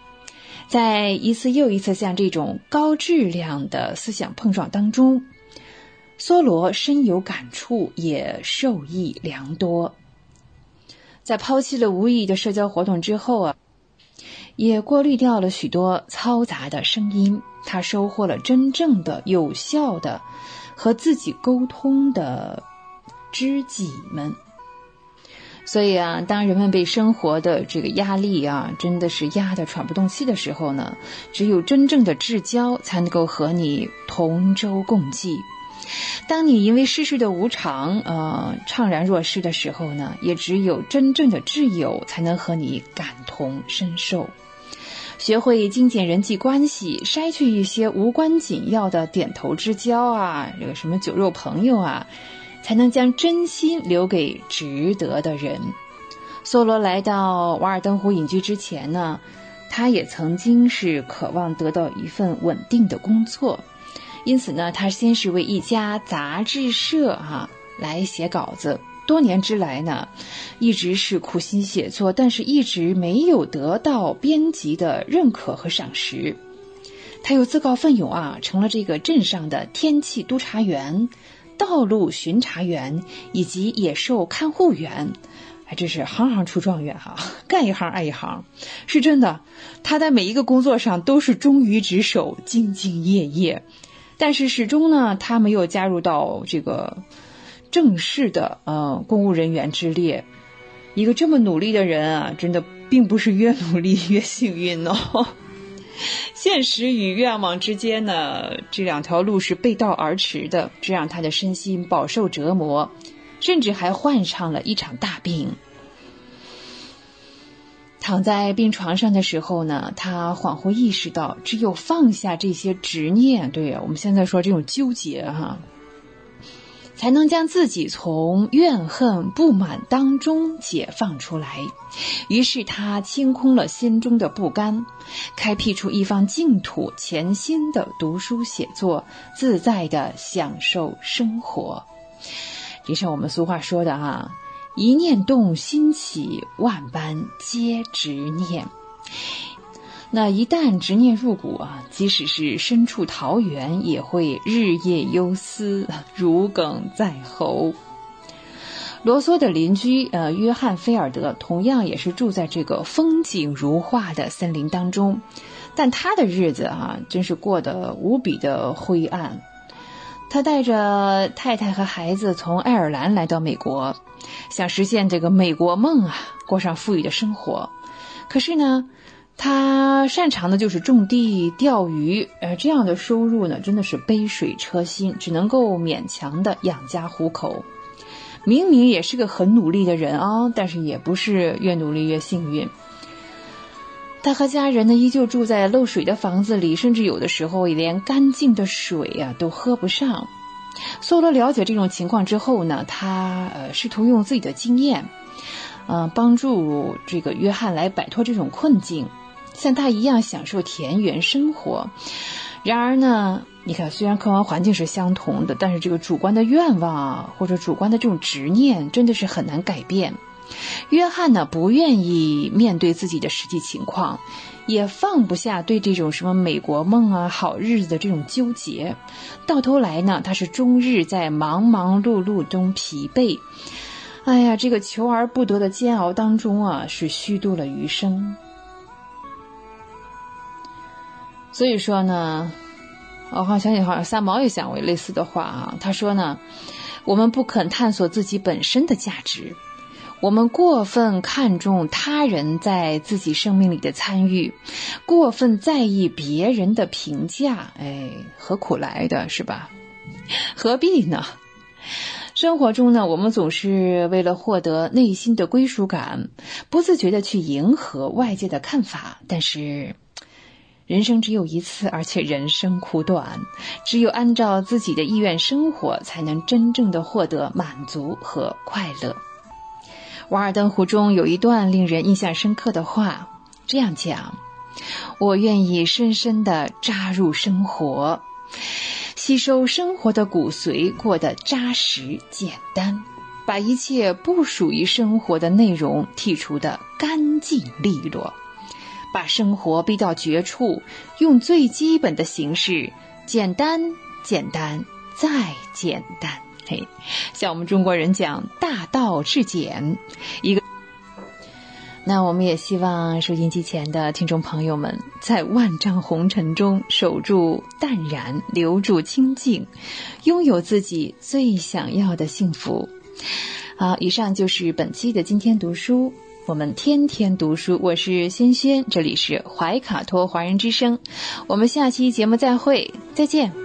在一次又一次像这种高质量的思想碰撞当中，梭罗深有感触，也受益良多。在抛弃了无意义的社交活动之后啊，也过滤掉了许多嘈杂的声音，他收获了真正的、有效的和自己沟通的知己们。所以啊，当人们被生活的这个压力啊，真的是压得喘不动气的时候呢，只有真正的至交才能够和你同舟共济。当你因为世事的无常，呃，怅然若失的时候呢，也只有真正的挚友才能和你感同身受。学会精简人际关系，筛去一些无关紧要的点头之交啊，这个什么酒肉朋友啊。才能将真心留给值得的人。梭罗来到瓦尔登湖隐居之前呢，他也曾经是渴望得到一份稳定的工作，因此呢，他先是为一家杂志社哈来写稿子。多年之来呢，一直是苦心写作，但是一直没有得到编辑的认可和赏识。他又自告奋勇啊，成了这个镇上的天气督察员。道路巡查员以及野兽看护员，还真是行行出状元哈！干一行爱一行，是真的。他在每一个工作上都是忠于职守、兢兢业业，但是始终呢，他没有加入到这个正式的呃公务人员之列。一个这么努力的人啊，真的并不是越努力越幸运哦。现实与愿望之间呢，这两条路是背道而驰的，这让他的身心饱受折磨，甚至还患上了一场大病。躺在病床上的时候呢，他恍惚意识到，只有放下这些执念，对，我们现在说这种纠结哈。才能将自己从怨恨、不满当中解放出来。于是他清空了心中的不甘，开辟出一方净土，潜心的读书写作，自在的享受生活。就像我们俗话说的哈：“一念动心起，万般皆执念。”那一旦执念入骨啊，即使是身处桃源，也会日夜忧思，如鲠在喉。罗梭的邻居呃，约翰菲尔德同样也是住在这个风景如画的森林当中，但他的日子啊，真是过得无比的灰暗。他带着太太和孩子从爱尔兰来到美国，想实现这个美国梦啊，过上富裕的生活。可是呢？他擅长的就是种地、钓鱼，呃，这样的收入呢，真的是杯水车薪，只能够勉强的养家糊口。明明也是个很努力的人啊，但是也不是越努力越幸运。他和家人呢，依旧住在漏水的房子里，甚至有的时候连干净的水呀都喝不上。梭罗了解这种情况之后呢，他呃试图用自己的经验，嗯，帮助这个约翰来摆脱这种困境。像他一样享受田园生活，然而呢，你看，虽然客观环境是相同的，但是这个主观的愿望啊或者主观的这种执念真的是很难改变。约翰呢，不愿意面对自己的实际情况，也放不下对这种什么美国梦啊、好日子的这种纠结。到头来呢，他是终日在忙忙碌碌中疲惫。哎呀，这个求而不得的煎熬当中啊，是虚度了余生。所以说呢，我好像想起好像三毛也讲过类似的话啊。他说呢，我们不肯探索自己本身的价值，我们过分看重他人在自己生命里的参与，过分在意别人的评价，哎，何苦来的是吧？何必呢？生活中呢，我们总是为了获得内心的归属感，不自觉的去迎合外界的看法，但是。人生只有一次，而且人生苦短，只有按照自己的意愿生活，才能真正的获得满足和快乐。《瓦尔登湖》中有一段令人印象深刻的话，这样讲：“我愿意深深的扎入生活，吸收生活的骨髓，过得扎实简单，把一切不属于生活的内容剔除的干净利落。”把生活逼到绝处，用最基本的形式，简单、简单再简单。嘿，像我们中国人讲“大道至简”，一个。那我们也希望收音机前的听众朋友们，在万丈红尘中守住淡然，留住清静，拥有自己最想要的幸福。好，以上就是本期的今天读书，我们天天读书，我是轩轩，这里是怀卡托华人之声，我们下期节目再会，再见。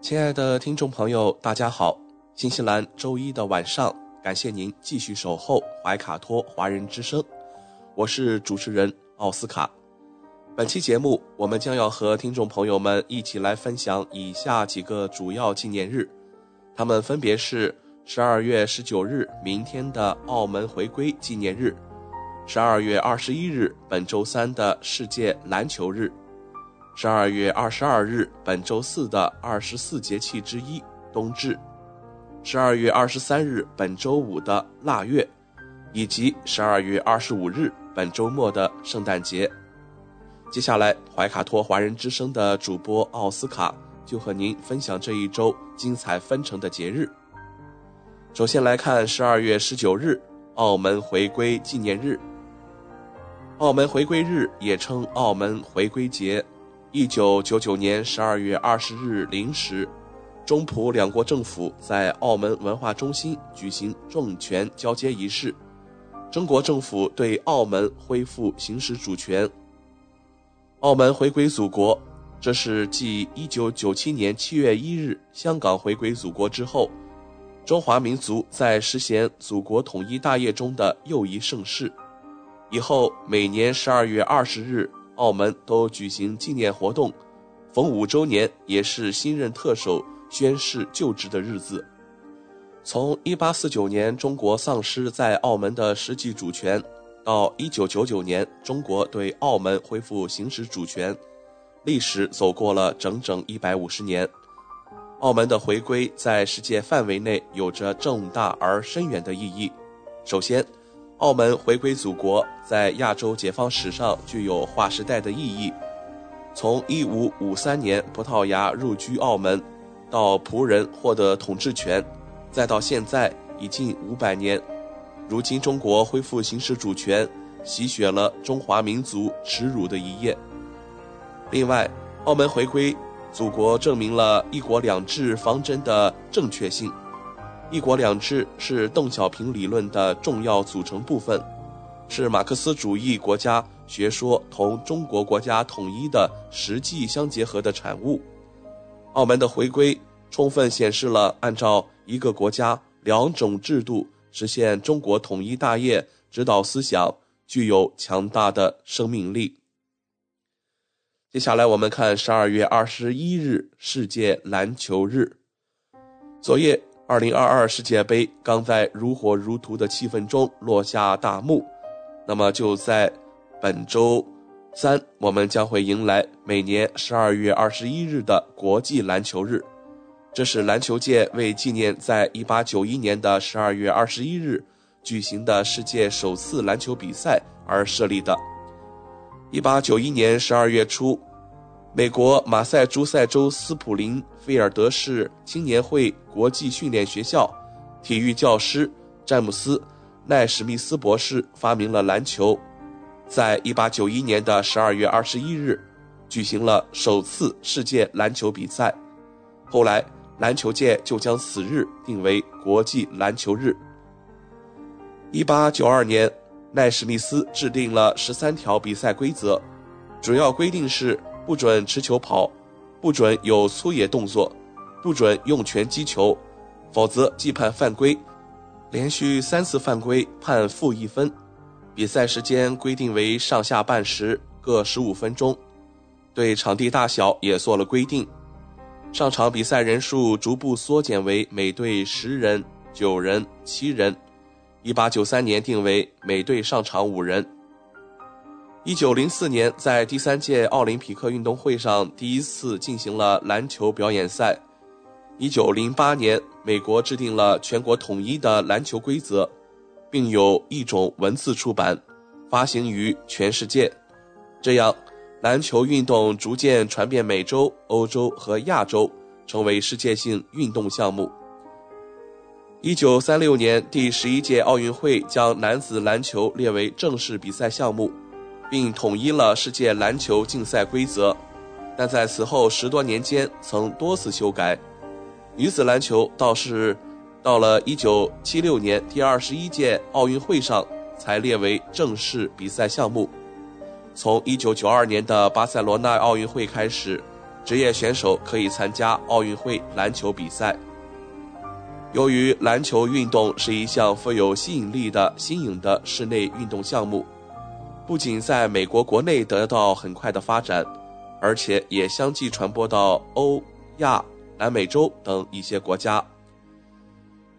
亲爱的听众朋友，大家好！新西兰周一的晚上。感谢您继续守候怀卡托华人之声，我是主持人奥斯卡。本期节目，我们将要和听众朋友们一起来分享以下几个主要纪念日，他们分别是十二月十九日，明天的澳门回归纪念日；十二月二十一日，本周三的世界篮球日；十二月二十二日，本周四的二十四节气之一冬至。十二月二十三日，本周五的腊月，以及十二月二十五日，本周末的圣诞节。接下来，怀卡托华人之声的主播奥斯卡就和您分享这一周精彩纷呈的节日。首先来看十二月十九日，澳门回归纪念日。澳门回归日也称澳门回归节，一九九九年十二月二十日零时。中葡两国政府在澳门文化中心举行政权交接仪式，中国政府对澳门恢复行使主权。澳门回归祖国，这是继1997年7月1日香港回归祖国之后，中华民族在实现祖国统一大业中的又一盛事。以后每年12月20日，澳门都举行纪念活动，逢五周年也是新任特首。宣誓就职的日子，从1849年中国丧失在澳门的实际主权，到1999年中国对澳门恢复行使主权，历史走过了整整150年。澳门的回归在世界范围内有着重大而深远的意义。首先，澳门回归祖国在亚洲解放史上具有划时代的意义。从1553年葡萄牙入居澳门。到仆人获得统治权，再到现在已近五百年，如今中国恢复行使主权，洗雪了中华民族耻辱的一页。另外，澳门回归祖国，证明了“一国两制”方针的正确性。“一国两制”是邓小平理论的重要组成部分，是马克思主义国家学说同中国国家统一的实际相结合的产物。澳门的回归充分显示了按照一个国家两种制度实现中国统一大业指导思想具有强大的生命力。接下来我们看十二月二十一日世界篮球日。昨夜，二零二二世界杯刚在如火如荼的气氛中落下大幕，那么就在本周。三，我们将会迎来每年十二月二十一日的国际篮球日，这是篮球界为纪念在一八九一年的十二月二十一日举行的世界首次篮球比赛而设立的。一八九一年十二月初，美国马赛诸塞州斯普林菲尔德市青年会国际训练学校体育教师詹姆斯·奈史密斯博士发明了篮球。在一八九一年的十二月二十一日，举行了首次世界篮球比赛。后来，篮球界就将此日定为国际篮球日。一八九二年，奈史密斯制定了十三条比赛规则，主要规定是：不准持球跑，不准有粗野动作，不准用拳击球，否则即判犯规，连续三次犯规判负一分。比赛时间规定为上下半时各十五分钟，对场地大小也做了规定，上场比赛人数逐步缩减为每队十人、九人、七人。一八九三年定为每队上场五人。一九零四年，在第三届奥林匹克运动会上第一次进行了篮球表演赛。一九零八年，美国制定了全国统一的篮球规则，并有一种文字出版，发行于全世界。这样，篮球运动逐渐传遍美洲、欧洲和亚洲，成为世界性运动项目。一九三六年，第十一届奥运会将男子篮球列为正式比赛项目，并统一了世界篮球竞赛规则。但在此后十多年间，曾多次修改。女子篮球倒是到了一九七六年第二十一届奥运会上才列为正式比赛项目。从一九九二年的巴塞罗那奥运会开始，职业选手可以参加奥运会篮球比赛。由于篮球运动是一项富有吸引力的新颖的室内运动项目，不仅在美国国内得到很快的发展，而且也相继传播到欧、亚、南美洲等一些国家。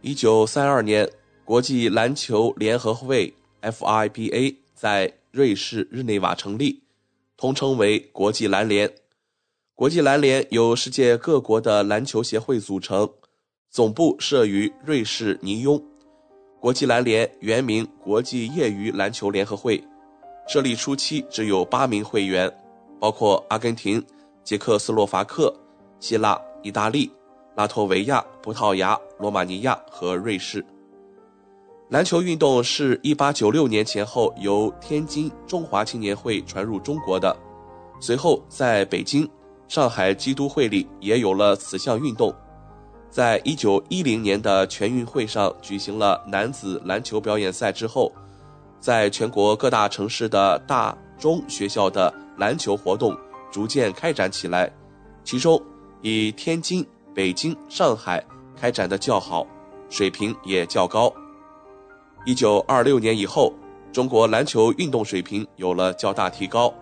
一九三二年，国际篮球联合会 （FIBA） 在瑞士日内瓦成立，通称为国际篮联。国际篮联由世界各国的篮球协会组成。总部设于瑞士尼庸。国际篮联原名国际业余篮球联合会，设立初期只有八名会员，包括阿根廷、捷克斯洛伐克、希腊、意大利、拉脱维亚、葡萄牙、罗马尼亚和瑞士。篮球运动是一八九六年前后由天津中华青年会传入中国的，随后在北京、上海基督会里也有了此项运动。在一九一零年的全运会上举行了男子篮球表演赛之后，在全国各大城市的大中学校的篮球活动逐渐开展起来，其中以天津、北京、上海开展的较好，水平也较高。一九二六年以后，中国篮球运动水平有了较大提高。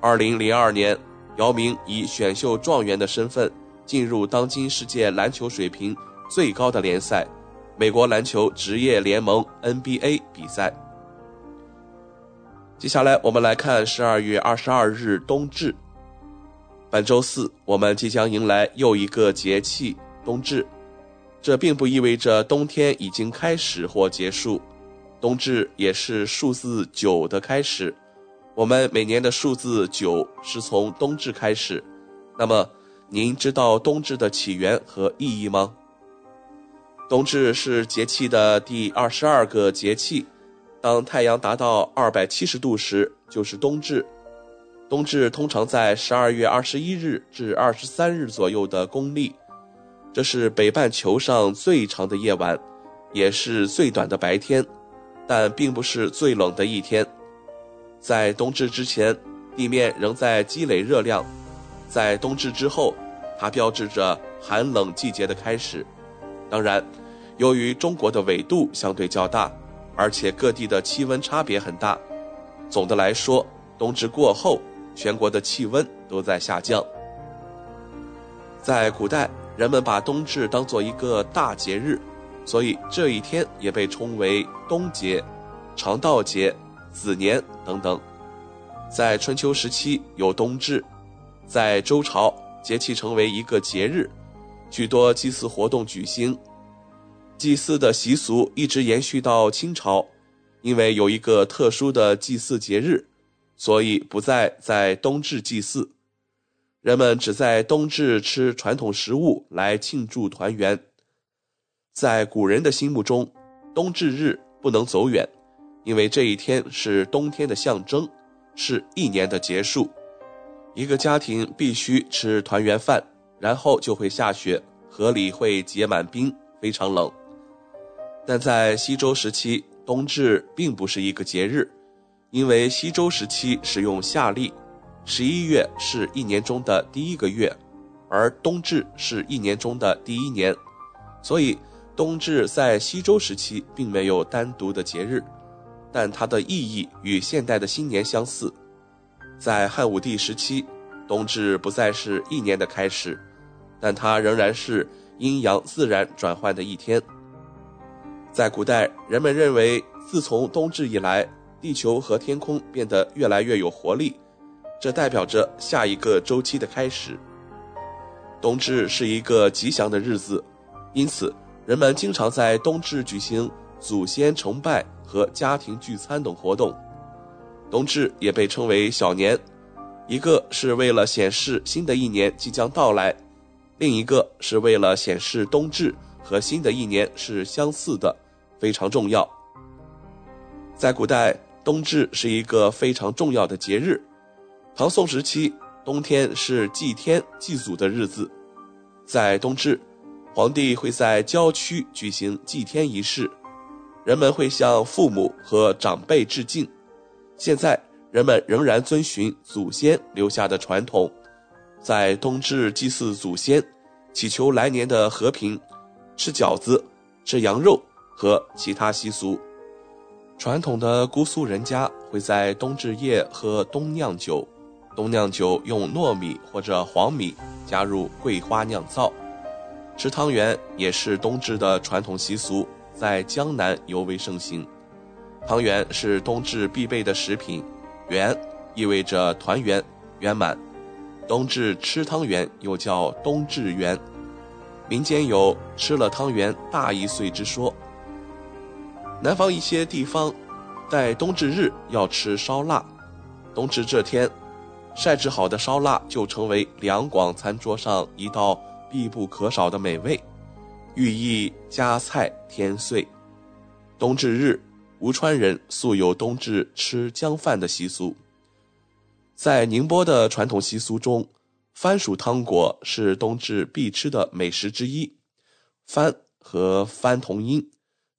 二零零二年，姚明以选秀状元的身份。进入当今世界篮球水平最高的联赛——美国篮球职业联盟 NBA 比赛。接下来，我们来看十二月二十二日冬至。本周四，我们即将迎来又一个节气——冬至。这并不意味着冬天已经开始或结束，冬至也是数字九的开始。我们每年的数字九是从冬至开始。那么，您知道冬至的起源和意义吗？冬至是节气的第二十二个节气，当太阳达到二百七十度时，就是冬至。冬至通常在十二月二十一日至二十三日左右的公历，这是北半球上最长的夜晚，也是最短的白天，但并不是最冷的一天。在冬至之前，地面仍在积累热量。在冬至之后，它标志着寒冷季节的开始。当然，由于中国的纬度相对较大，而且各地的气温差别很大，总的来说，冬至过后，全国的气温都在下降。在古代，人们把冬至当做一个大节日，所以这一天也被称为冬节、长道节、子年等等。在春秋时期，有冬至。在周朝，节气成为一个节日，许多祭祀活动举行。祭祀的习俗一直延续到清朝，因为有一个特殊的祭祀节日，所以不再在冬至祭祀。人们只在冬至吃传统食物来庆祝团圆。在古人的心目中，冬至日不能走远，因为这一天是冬天的象征，是一年的结束。一个家庭必须吃团圆饭，然后就会下雪，河里会结满冰，非常冷。但在西周时期，冬至并不是一个节日，因为西周时期使用夏历，十一月是一年中的第一个月，而冬至是一年中的第一年，所以冬至在西周时期并没有单独的节日。但它的意义与现代的新年相似。在汉武帝时期，冬至不再是一年的开始，但它仍然是阴阳自然转换的一天。在古代，人们认为，自从冬至以来，地球和天空变得越来越有活力，这代表着下一个周期的开始。冬至是一个吉祥的日子，因此人们经常在冬至举行祖先崇拜和家庭聚餐等活动。冬至也被称为小年，一个是为了显示新的一年即将到来，另一个是为了显示冬至和新的一年是相似的。非常重要。在古代，冬至是一个非常重要的节日。唐宋时期，冬天是祭天祭祖的日子。在冬至，皇帝会在郊区举行祭天仪式，人们会向父母和长辈致敬。现在，人们仍然遵循祖先留下的传统，在冬至祭祀祖先，祈求来年的和平，吃饺子，吃羊肉。和其他习俗，传统的姑苏人家会在冬至夜喝冬酿酒，冬酿酒用糯米或者黄米加入桂花酿造。吃汤圆也是冬至的传统习俗，在江南尤为盛行。汤圆是冬至必备的食品，圆意味着团圆圆满，冬至吃汤圆又叫冬至圆。民间有吃了汤圆大一岁之说。南方一些地方，在冬至日要吃烧腊。冬至这天，晒制好的烧腊就成为两广餐桌上一道必不可少的美味，寓意家菜添岁。冬至日，吴川人素有冬至吃姜饭的习俗。在宁波的传统习俗中，番薯汤果是冬至必吃的美食之一。番和番同音。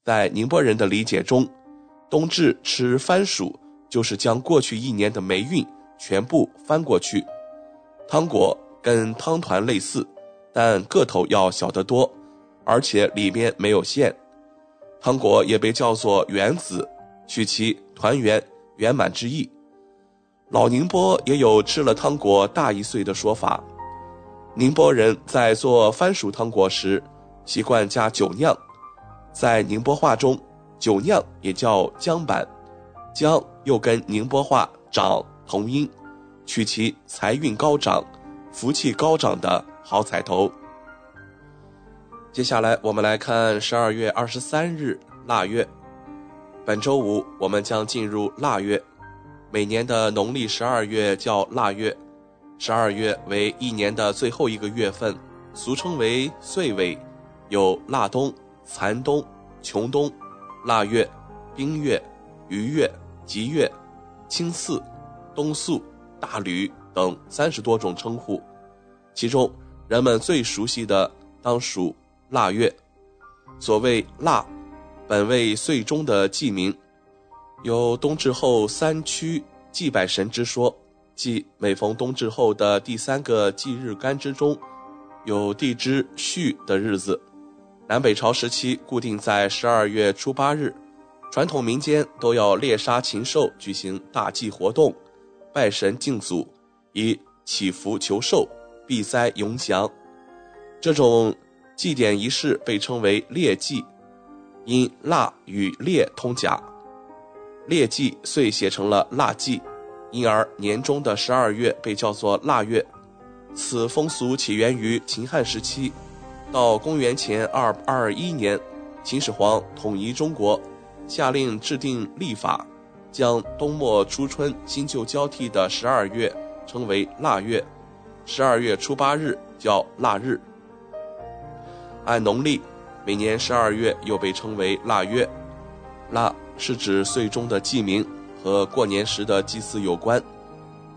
在宁波人的理解中，冬至吃番薯就是将过去一年的霉运全部翻过去。汤果跟汤团类似，但个头要小得多，而且里面没有馅。汤果也被叫做圆子，取其团圆圆满之意。老宁波也有吃了汤果大一岁的说法。宁波人在做番薯汤果时，习惯加酒酿。在宁波话中，酒酿也叫姜板，姜又跟宁波话长同音，取其财运高涨、福气高涨的好彩头。接下来我们来看十二月二十三日腊月，本周五我们将进入腊月。每年的农历十二月叫腊月，十二月为一年的最后一个月份，俗称为岁尾，有腊冬。残冬、穷冬、腊月、冰月、余月、吉月、青巳、冬宿、大吕等三十多种称呼，其中人们最熟悉的当属腊月。所谓腊，本为岁中的祭名，有冬至后三驱祭拜神之说，即每逢冬至后的第三个祭日干之中，有地支戌的日子。南北朝时期，固定在十二月初八日，传统民间都要猎杀禽兽，举行大祭活动，拜神敬祖，以祈福求寿、避灾永祥。这种祭典仪式被称为猎祭，因腊与猎通假，猎祭遂写成了腊祭，因而年中的十二月被叫做腊月。此风俗起源于秦汉时期。到公元前二二一年，秦始皇统一中国，下令制定历法，将冬末初春新旧交替的十二月称为腊月，十二月初八日叫腊日。按农历，每年十二月又被称为腊月，腊是指岁中的祭名，和过年时的祭祀有关。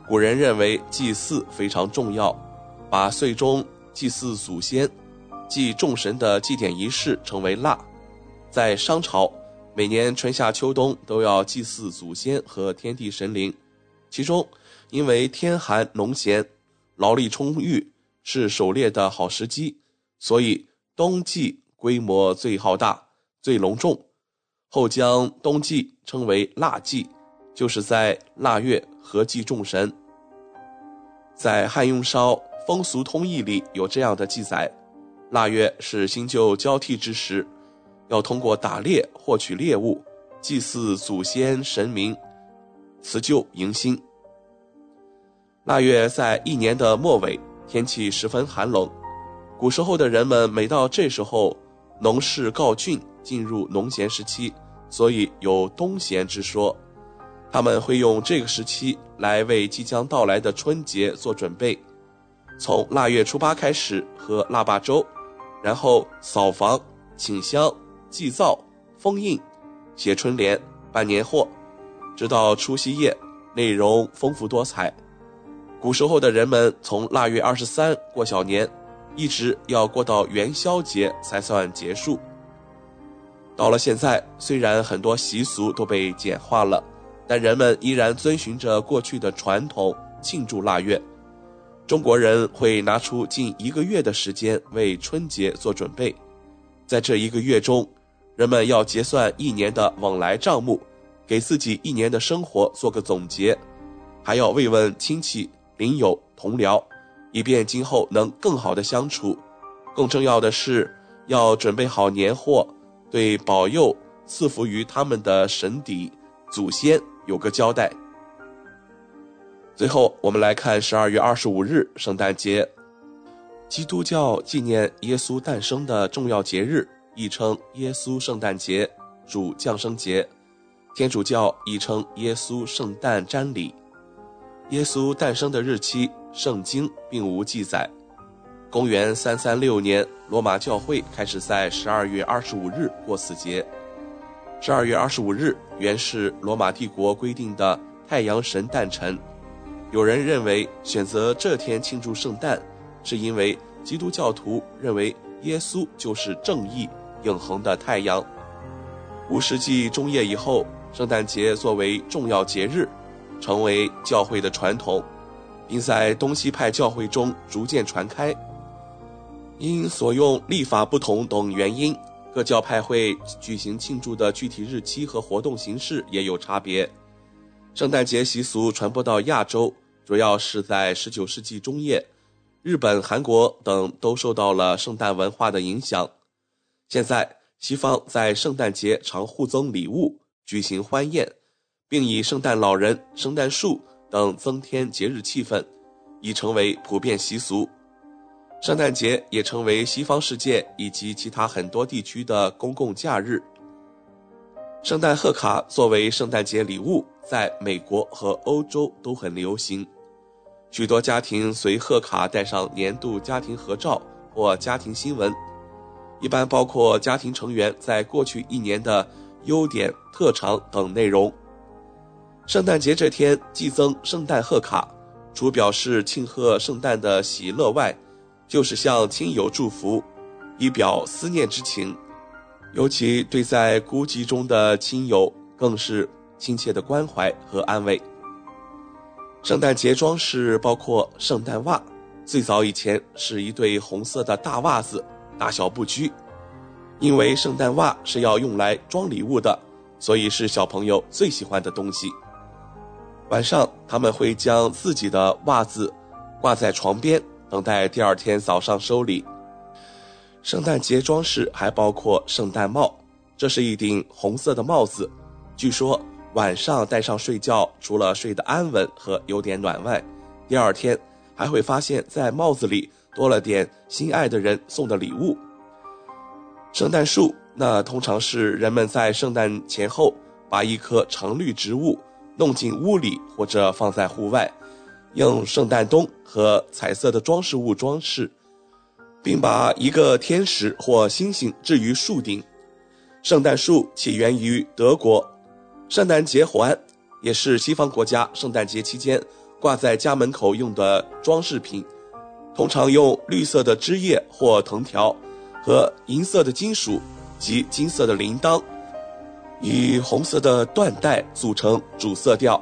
古人认为祭祀非常重要，把岁中祭祀祖先。祭众神的祭典仪式称为腊，在商朝，每年春夏秋冬都要祭祀祖先和天地神灵。其中，因为天寒农闲，劳力充裕，是狩猎的好时机，所以冬祭规模最浩大、最隆重。后将冬祭称为腊祭，就是在腊月合祭众神。在《汉用烧风俗通义》里有这样的记载：腊月是新旧交替之时，要通过打猎获取猎物，祭祀祖先神明，辞旧迎新。腊月在一年的末尾，天气十分寒冷。古时候的人们每到这时候，农事告竣，进入农闲时期，所以有冬闲之说。他们会用这个时期来为即将到来的春节做准备，从腊月初八开始喝腊八粥，然后扫房、请香、祭灶、封印、写春联、办年货，直到除夕夜，内容丰富多彩。古时候的人们从腊月二十三过小年，一直要过到元宵节才算结束。到了现在，虽然很多习俗都被简化了。但人们依然遵循着过去的传统庆祝腊月。中国人会拿出近一个月的时间为春节做准备，在这一个月中，人们要结算一年的往来账目，给自己一年的生活做个总结，还要慰问亲戚、邻友、同僚，以便今后能更好的相处。更重要的是，要准备好年货，对保佑赐福于他们的神邸、祖先。有个交代。最后，我们来看十二月二十五日，圣诞节，基督教纪念耶稣诞生的重要节日，亦称耶稣圣诞节、主降生节；天主教亦称耶稣圣诞瞻礼。耶稣诞生的日期，圣经并无记载。公元三三六年，罗马教会开始在十二月二十五日过此节。十二月二十五日原是罗马帝国规定的太阳神诞辰。有人认为选择这天庆祝圣诞，是因为基督教徒认为耶稣就是正义永恒的太阳。五世纪中叶以后，圣诞节作为重要节日，成为教会的传统，并在东西派教会中逐渐传开。因所用历法不同等原因。各教派会举行庆祝的具体日期和活动形式也有差别。圣诞节习俗传播到亚洲，主要是在19世纪中叶，日本、韩国等都受到了圣诞文化的影响。现在，西方在圣诞节常互赠礼物，举行欢宴，并以圣诞老人、圣诞树等增添节日气氛，已成为普遍习俗。圣诞节也成为西方世界以及其他很多地区的公共假日。圣诞贺卡作为圣诞节礼物，在美国和欧洲都很流行。许多家庭随贺卡带上年度家庭合照或家庭新闻，一般包括家庭成员在过去一年的优点、特长等内容。圣诞节这天寄赠圣诞贺卡，除表示庆贺圣诞的喜乐外，就是向亲友祝福，以表思念之情，尤其对在孤寂中的亲友，更是亲切的关怀和安慰。圣诞节装饰包括圣诞袜，最早以前是一对红色的大袜子，大小不拘。因为圣诞袜是要用来装礼物的，所以是小朋友最喜欢的东西。晚上他们会将自己的袜子挂在床边。等待第二天早上收礼。圣诞节装饰还包括圣诞帽，这是一顶红色的帽子。据说晚上戴上睡觉，除了睡得安稳和有点暖外，第二天还会发现，在帽子里多了点心爱的人送的礼物。圣诞树，那通常是人们在圣诞前后把一棵常绿植物弄进屋里或者放在户外。用圣诞灯和彩色的装饰物装饰，并把一个天使或星星置于树顶。圣诞树起源于德国，圣诞节环也是西方国家圣诞节期间挂在家门口用的装饰品，通常用绿色的枝叶或藤条和银色的金属及金色的铃铛，以红色的缎带组成主色调，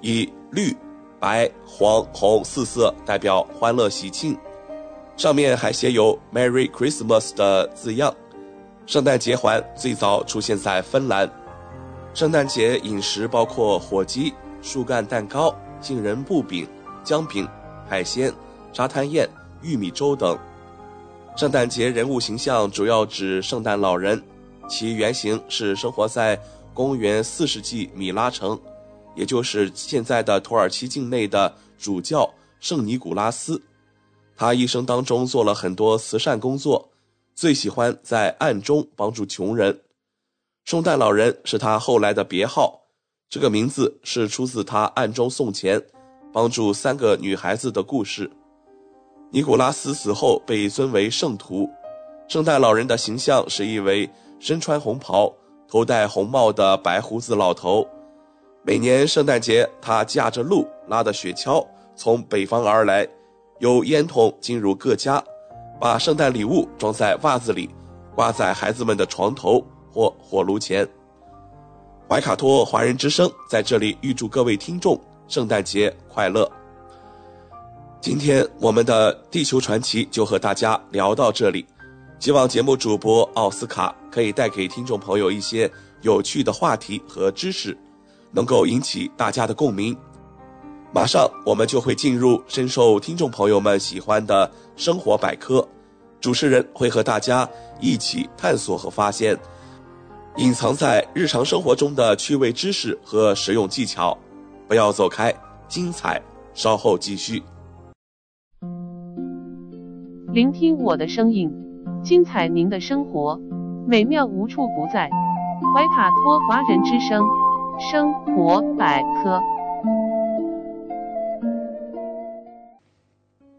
以绿。白、黄、红四色代表欢乐喜庆，上面还写有 “Merry Christmas” 的字样。圣诞节环最早出现在芬兰，圣诞节饮食包括火鸡、树干蛋糕、杏仁布饼、姜饼、海鲜、沙滩宴、玉米粥等。圣诞节人物形象主要指圣诞老人，其原型是生活在公元四世纪米拉城，也就是现在的土耳其境内的主教圣尼古拉斯。他一生当中做了很多慈善工作，最喜欢在暗中帮助穷人。圣诞老人是他后来的别号，这个名字是出自他暗中送钱，帮助三个女孩子的故事。尼古拉斯死后被尊为圣徒。圣诞老人的形象是一位身穿红袍、头戴红帽的白胡子老头。每年圣诞节，他驾着鹿，拉着雪橇从北方而来，由烟筒进入各家，把圣诞礼物装在袜子里，挂在孩子们的床头或火炉前。怀卡托华人之声在这里预祝各位听众圣诞节快乐。今天我们的地球传奇就和大家聊到这里，希望节目主播奥斯卡可以带给听众朋友一些有趣的话题和知识，能够引起大家的共鸣。马上我们就会进入深受听众朋友们喜欢的生活百科，主持人会和大家一起探索和发现隐藏在日常生活中的趣味知识和实用技巧。不要走开，精彩稍后继续。聆听我的声音，精彩您的生活，美妙无处不在。怀卡托华人之声，生活百科。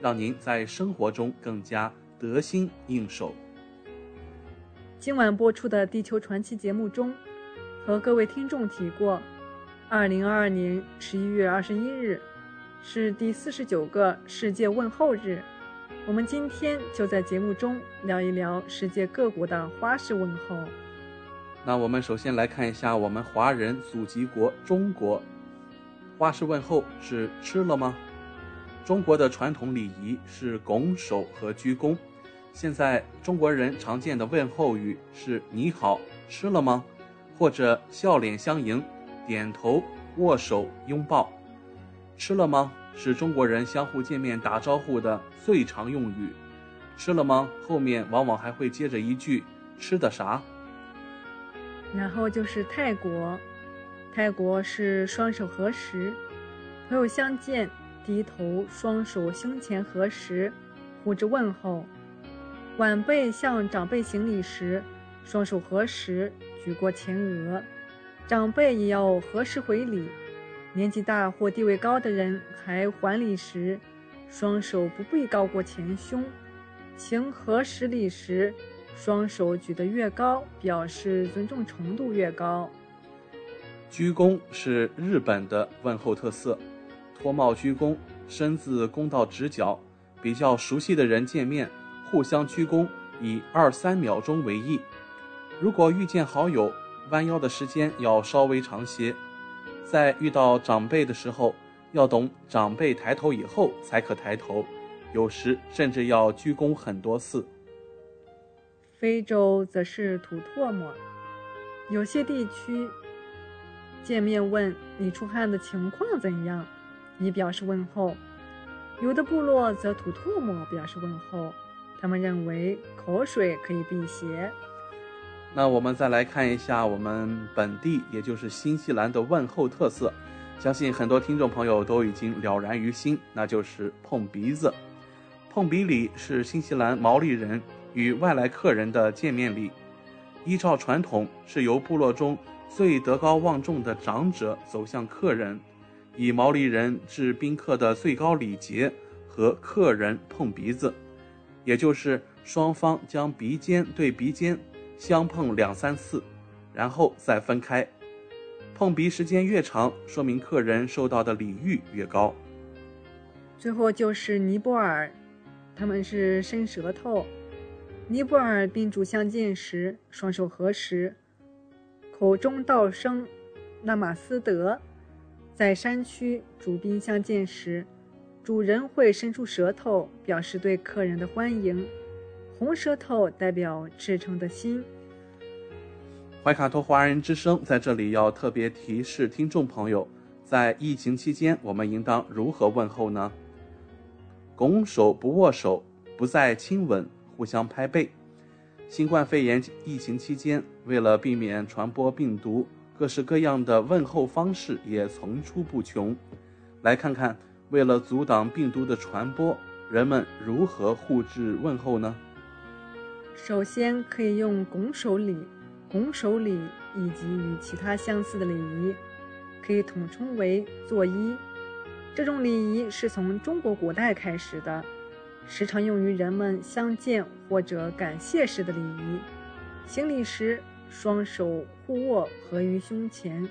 让您在生活中更加得心应手。今晚播出的《地球传奇》节目中，和各位听众提过，二零二二年十一月二十一日是第四十九个世界问候日。我们今天就在节目中聊一聊世界各国的花式问候。那我们首先来看一下我们华人祖籍国中国，花式问候是吃了吗？中国的传统礼仪是拱手和鞠躬。现在中国人常见的问候语是你好，吃了吗？或者笑脸相迎，点头、握手、拥抱。吃了吗？是中国人相互见面打招呼的最常用语。吃了吗？后面往往还会接着一句“吃的啥”。然后就是泰国，泰国是双手合十，朋友相见低头，双手胸前合十，互致问候。晚辈向长辈行礼时，双手合十，举过前额，长辈也要合十回礼。年纪大或地位高的人还还礼时，双手不必高过前胸。行合十礼时，双手举得越高，表示尊重程度越高。鞠躬是日本的问候特色，脱帽鞠躬，身子弓到直角。比较熟悉的人见面，互相鞠躬，以二三秒钟为宜。如果遇见好友，弯腰的时间要稍微长些。在遇到长辈的时候，要懂长辈抬头以后才可抬头，有时甚至要鞠躬很多次。非洲则是吐唾沫，有些地区见面问你出汗的情况怎样，以表示问候；有的部落则吐唾沫表示问候，他们认为口水可以辟邪。那我们再来看一下我们本地，也就是新西兰的问候特色，相信很多听众朋友都已经了然于心，那就是碰鼻子。碰鼻礼是新西兰毛利人与外来客人的见面礼，依照传统是由部落中最德高望重的长者走向客人，以毛利人致宾客的最高礼节和客人碰鼻子，也就是双方将鼻尖对鼻尖。相碰两三次，然后再分开。碰鼻时间越长，说明客人受到的礼遇越高。最后就是尼泊尔，他们是伸舌头。尼泊尔宾主相见时，双手合十，口中道声“那玛斯德”。在山区主宾相见时，主人会伸出舌头表示对客人的欢迎，红舌头代表赤诚的心。怀卡托华人之声在这里要特别提示听众朋友，在疫情期间，我们应当如何问候呢？拱手不握手，不再亲吻，互相拍背。新冠肺炎疫情期间，为了避免传播病毒，各式各样的问候方式也层出不穷。来看看，为了阻挡病毒的传播，人们如何互致问候呢？首先可以用拱手礼。拱手礼以及与其他相似的礼仪，可以统称为作揖。这种礼仪是从中国古代开始的，时常用于人们相见或者感谢时的礼仪。行礼时，双手互握合于胸前，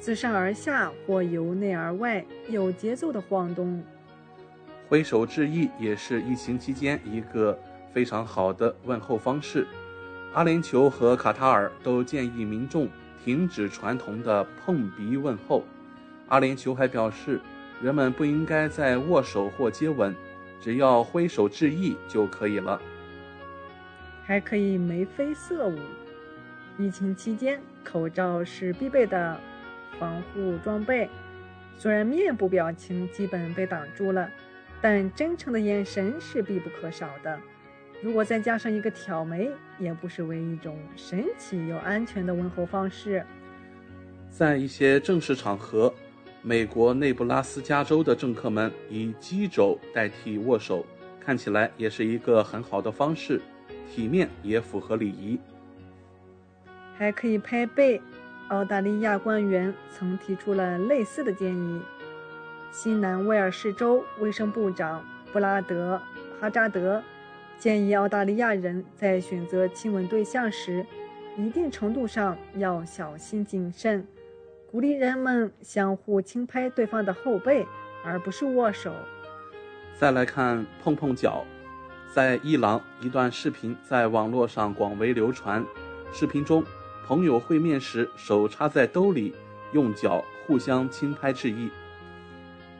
自上而下或由内而外有节奏的晃动。挥手致意也是疫情期间一个非常好的问候方式。阿联酋和卡塔尔都建议民众停止传统的碰鼻问候。阿联酋还表示，人们不应该再握手或接吻，只要挥手致意就可以了。还可以眉飞色舞。疫情期间，口罩是必备的防护装备。虽然面部表情基本被挡住了，但真诚的眼神是必不可少的。如果再加上一个挑眉，也不失为一种神奇又安全的问候方式。在一些正式场合，美国内布拉斯加州的政客们以击肘代替握手，看起来也是一个很好的方式，体面也符合礼仪。还可以拍背。澳大利亚官员曾提出了类似的建议。新南威尔士州卫生部长布拉德·哈扎德。建议澳大利亚人在选择亲吻对象时，一定程度上要小心谨慎，鼓励人们相互轻拍对方的后背，而不是握手。再来看碰碰脚，在伊朗，一段视频在网络上广为流传。视频中，朋友会面时手插在兜里，用脚互相轻拍致意。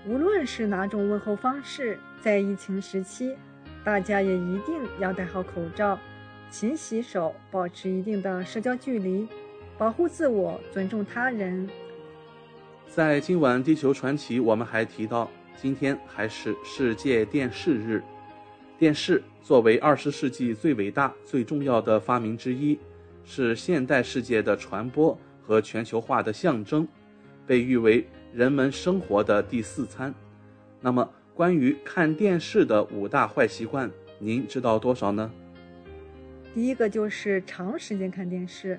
无论是哪种问候方式，在疫情时期。大家也一定要戴好口罩，勤洗手，保持一定的社交距离，保护自我，尊重他人。在今晚《地球传奇》，我们还提到，今天还是世界电视日。电视作为二十世纪最伟大、最重要的发明之一，是现代世界的传播和全球化的象征，被誉为人们生活的第四餐。那么，关于看电视的五大坏习惯，您知道多少呢？第一个就是长时间看电视。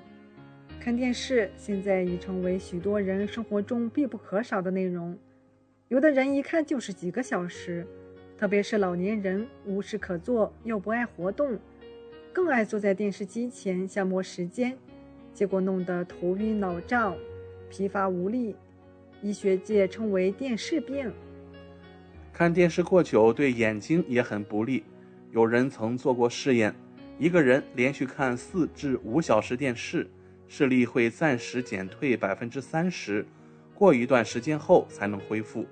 看电视现在已成为许多人生活中必不可少的内容，有的人一看就是几个小时，特别是老年人无事可做又不爱活动，更爱坐在电视机前消磨时间，结果弄得头晕脑胀、疲乏无力，医学界称为电视病。看电视过久对眼睛也很不利。有人曾做过试验，一个人连续看四至五小时电视，视力会暂时减退百分之三十，过一段时间后才能恢复。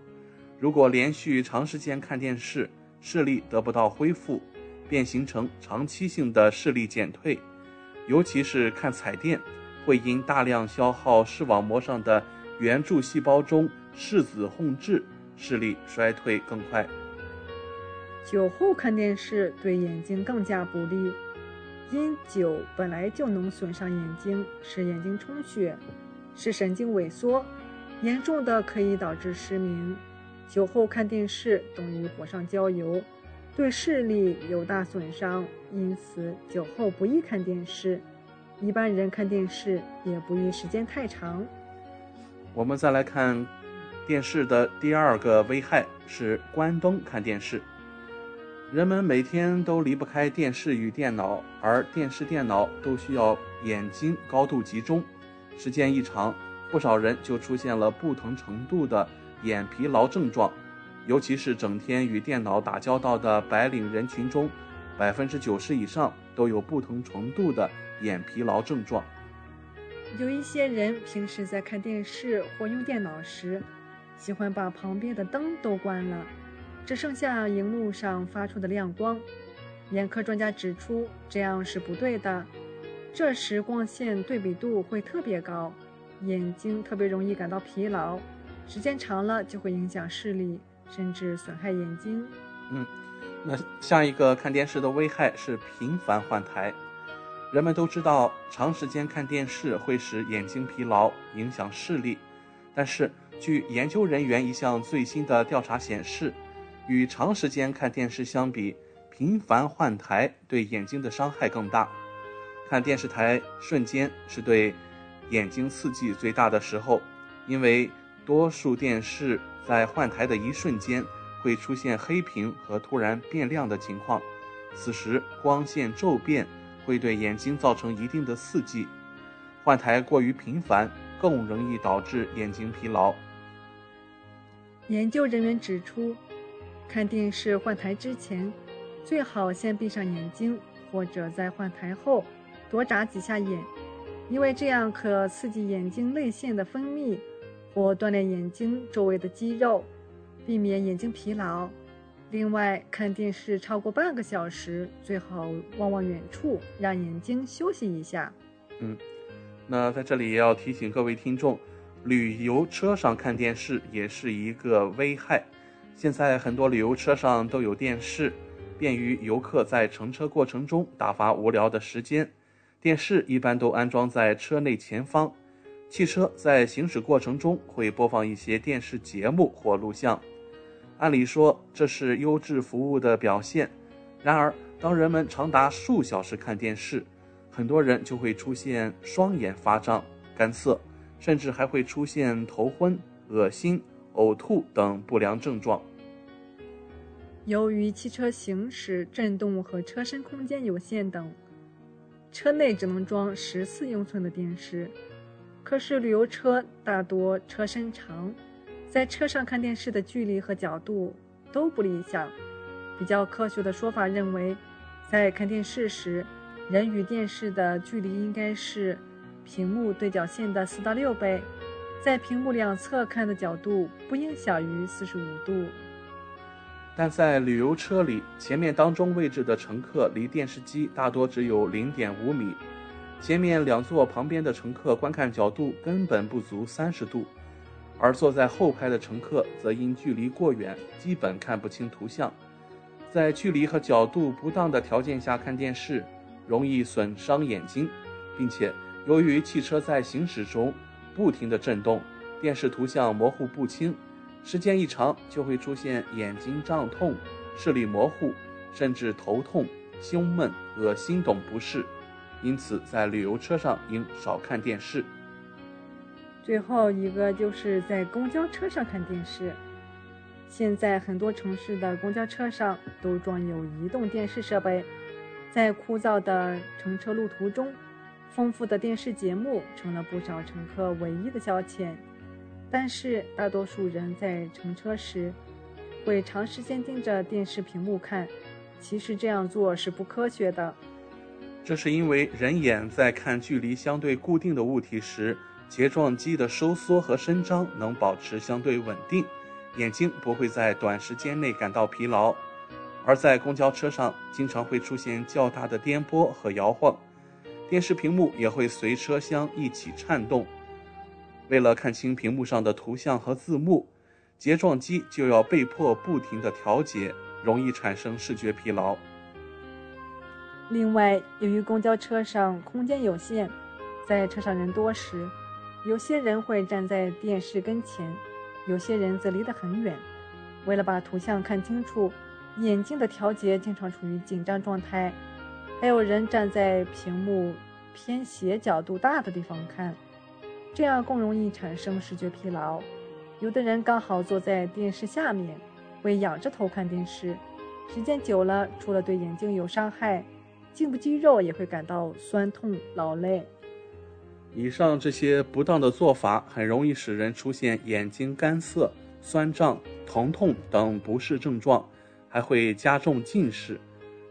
如果连续长时间看电视，视力得不到恢复，便形成长期性的视力减退。尤其是看彩电，会因大量消耗视网膜上的圆柱细胞中视紫红质。视力衰退更快。酒后看电视对眼睛更加不利，因酒本来就能损伤眼睛，使眼睛充血，使神经萎缩，严重的可以导致失明。酒后看电视等于火上浇油，对视力有大损伤，因此酒后不宜看电视。一般人看电视也不宜时间太长。我们再来看。电视的第二个危害是关灯看电视。人们每天都离不开电视与电脑，而电视、电脑都需要眼睛高度集中，时间一长，不少人就出现了不同程度的眼疲劳症状，尤其是整天与电脑打交道的白领人群中，百分之九十以上都有不同程度的眼疲劳症状。有一些人平时在看电视或用电脑时，喜欢把旁边的灯都关了，只剩下荧幕上发出的亮光。眼科专家指出，这样是不对的。这时光线对比度会特别高，眼睛特别容易感到疲劳，时间长了就会影响视力，甚至损害眼睛。嗯，那下一个看电视的危害是频繁换台。人们都知道，长时间看电视会使眼睛疲劳，影响视力。但是，据研究人员一项最新的调查显示，与长时间看电视相比，频繁换台对眼睛的伤害更大。看电视台瞬间是对眼睛刺激最大的时候，因为多数电视在换台的一瞬间会出现黑屏和突然变亮的情况，此时光线骤变。会对眼睛造成一定的刺激，换台过于频繁更容易导致眼睛疲劳。研究人员指出，看电视换台之前，最好先闭上眼睛，或者在换台后多眨几下眼，因为这样可刺激眼睛泪腺的分泌，或锻炼眼睛周围的肌肉，避免眼睛疲劳。另外，看电视超过半个小时，最好望望远处，让眼睛休息一下。嗯，那在这里也要提醒各位听众，旅游车上看电视也是一个危害。现在很多旅游车上都有电视，便于游客在乘车过程中打发无聊的时间。电视一般都安装在车内前方，汽车在行驶过程中会播放一些电视节目或录像。按理说这是优质服务的表现，然而当人们长达数小时看电视，很多人就会出现双眼发胀、干涩，甚至还会出现头昏、恶心、呕吐等不良症状。由于汽车行驶震动和车身空间有限等，车内只能装十四英寸的电视，可是旅游车大多车身长。在车上看电视的距离和角度都不理想。比较科学的说法认为，在看电视时，人与电视的距离应该是屏幕对角线的四到六倍。在屏幕两侧看的角度不应小于四十五度。但在旅游车里，前面当中位置的乘客离电视机大多只有零点五米，前面两座旁边的乘客观看角度根本不足三十度。而坐在后排的乘客则因距离过远，基本看不清图像。在距离和角度不当的条件下看电视，容易损伤眼睛，并且由于汽车在行驶中不停地震动，电视图像模糊不清，时间一长就会出现眼睛胀痛、视力模糊，甚至头痛、胸闷、恶心等不适。因此，在旅游车上应少看电视。最后一个就是在公交车上看电视。现在很多城市的公交车上都装有移动电视设备，在枯燥的乘车路途中，丰富的电视节目成了不少乘客唯一的消遣。但是大多数人在乘车时会长时间盯着电视屏幕看，其实这样做是不科学的。这是因为人眼在看距离相对固定的物体时。睫状肌的收缩和伸张能保持相对稳定，眼睛不会在短时间内感到疲劳。而在公交车上，经常会出现较大的颠簸和摇晃，电视屏幕也会随车厢一起颤动。为了看清屏幕上的图像和字幕，睫状肌就要被迫不停地调节，容易产生视觉疲劳。另外，由于公交车上空间有限，在车上人多时，有些人会站在电视跟前，有些人则离得很远。为了把图像看清楚，眼睛的调节经常处于紧张状态。还有人站在屏幕偏斜角度大的地方看，这样更容易产生视觉疲劳。有的人刚好坐在电视下面，会仰着头看电视，时间久了，除了对眼睛有伤害，颈部肌肉也会感到酸痛、劳累。以上这些不当的做法很容易使人出现眼睛干涩、酸胀、疼痛等不适症状，还会加重近视，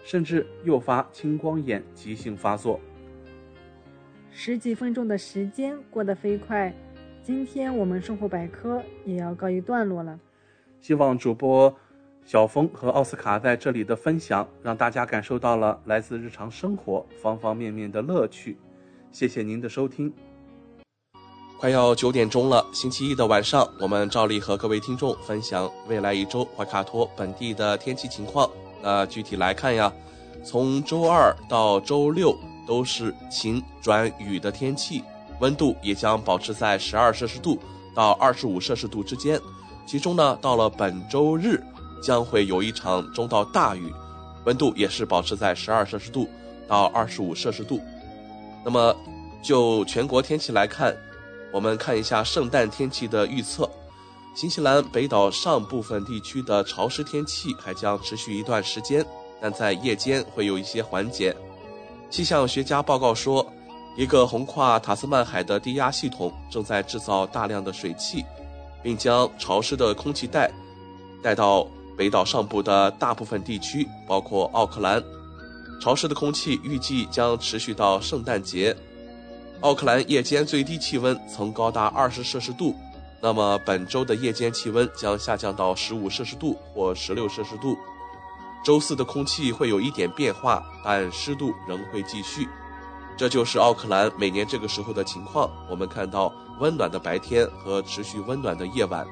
甚至诱发青光眼急性发作。十几分钟的时间过得飞快，今天我们生活百科也要告一段落了。希望主播小峰和奥斯卡在这里的分享，让大家感受到了来自日常生活方方面面的乐趣。谢谢您的收听。快要九点钟了，星期一的晚上，我们照例和各位听众分享未来一周怀卡托本地的天气情况。那具体来看呀，从周二到周六。都是晴转雨的天气，温度也将保持在十二摄氏度到二十五摄氏度之间。其中呢，到了本周日将会有一场中到大雨，温度也是保持在十二摄氏度到二十五摄氏度。那么，就全国天气来看，我们看一下圣诞天气的预测。新西兰北岛上部分地区的潮湿天气还将持续一段时间，但在夜间会有一些缓解。气象学家报告说，一个横跨塔斯曼海的低压系统正在制造大量的水汽，并将潮湿的空气带带到北岛上部的大部分地区，包括奥克兰。潮湿的空气预计将持续到圣诞节。奥克兰夜间最低气温曾高达二十摄氏度，那么本周的夜间气温将下降到十五摄氏度或十六摄氏度。周四的空气会有一点变化，但湿度仍会继续。这就是奥克兰每年这个时候的情况。我们看到温暖的白天和持续温暖的夜晚，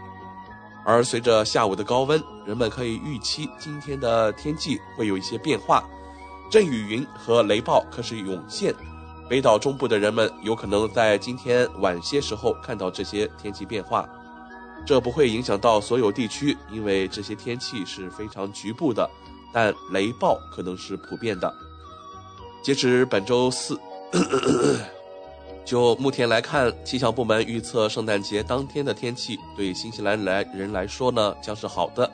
而随着下午的高温，人们可以预期今天的天气会有一些变化。阵雨云和雷暴开始涌现，北岛中部的人们有可能在今天晚些时候看到这些天气变化。这不会影响到所有地区，因为这些天气是非常局部的。但雷暴可能是普遍的。截止本周四，就目前来看，气象部门预测圣诞节当天的天气对新西兰来人来说呢将是好的。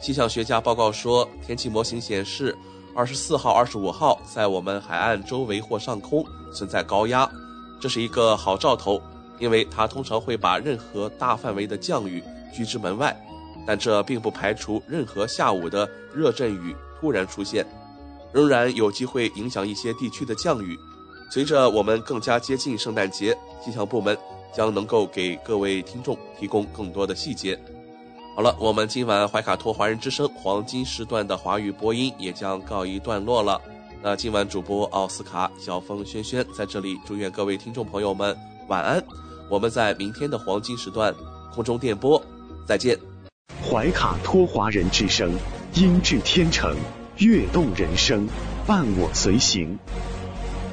气象学家报告说，天气模型显示，二十四号、二十五号在我们海岸周围或上空存在高压，这是一个好兆头，因为它通常会把任何大范围的降雨拒之门外。但这并不排除任何下午的热阵雨突然出现，仍然有机会影响一些地区的降雨。随着我们更加接近圣诞节，气象部门将能够给各位听众提供更多的细节。好了，我们今晚怀卡托华人之声黄金时段的华语播音也将告一段落了。那今晚主播奥斯卡、小峰、轩轩在这里祝愿各位听众朋友们晚安。我们在明天的黄金时段空中电波再见。怀卡托华人之声，音质天成，悦动人生，伴我随行。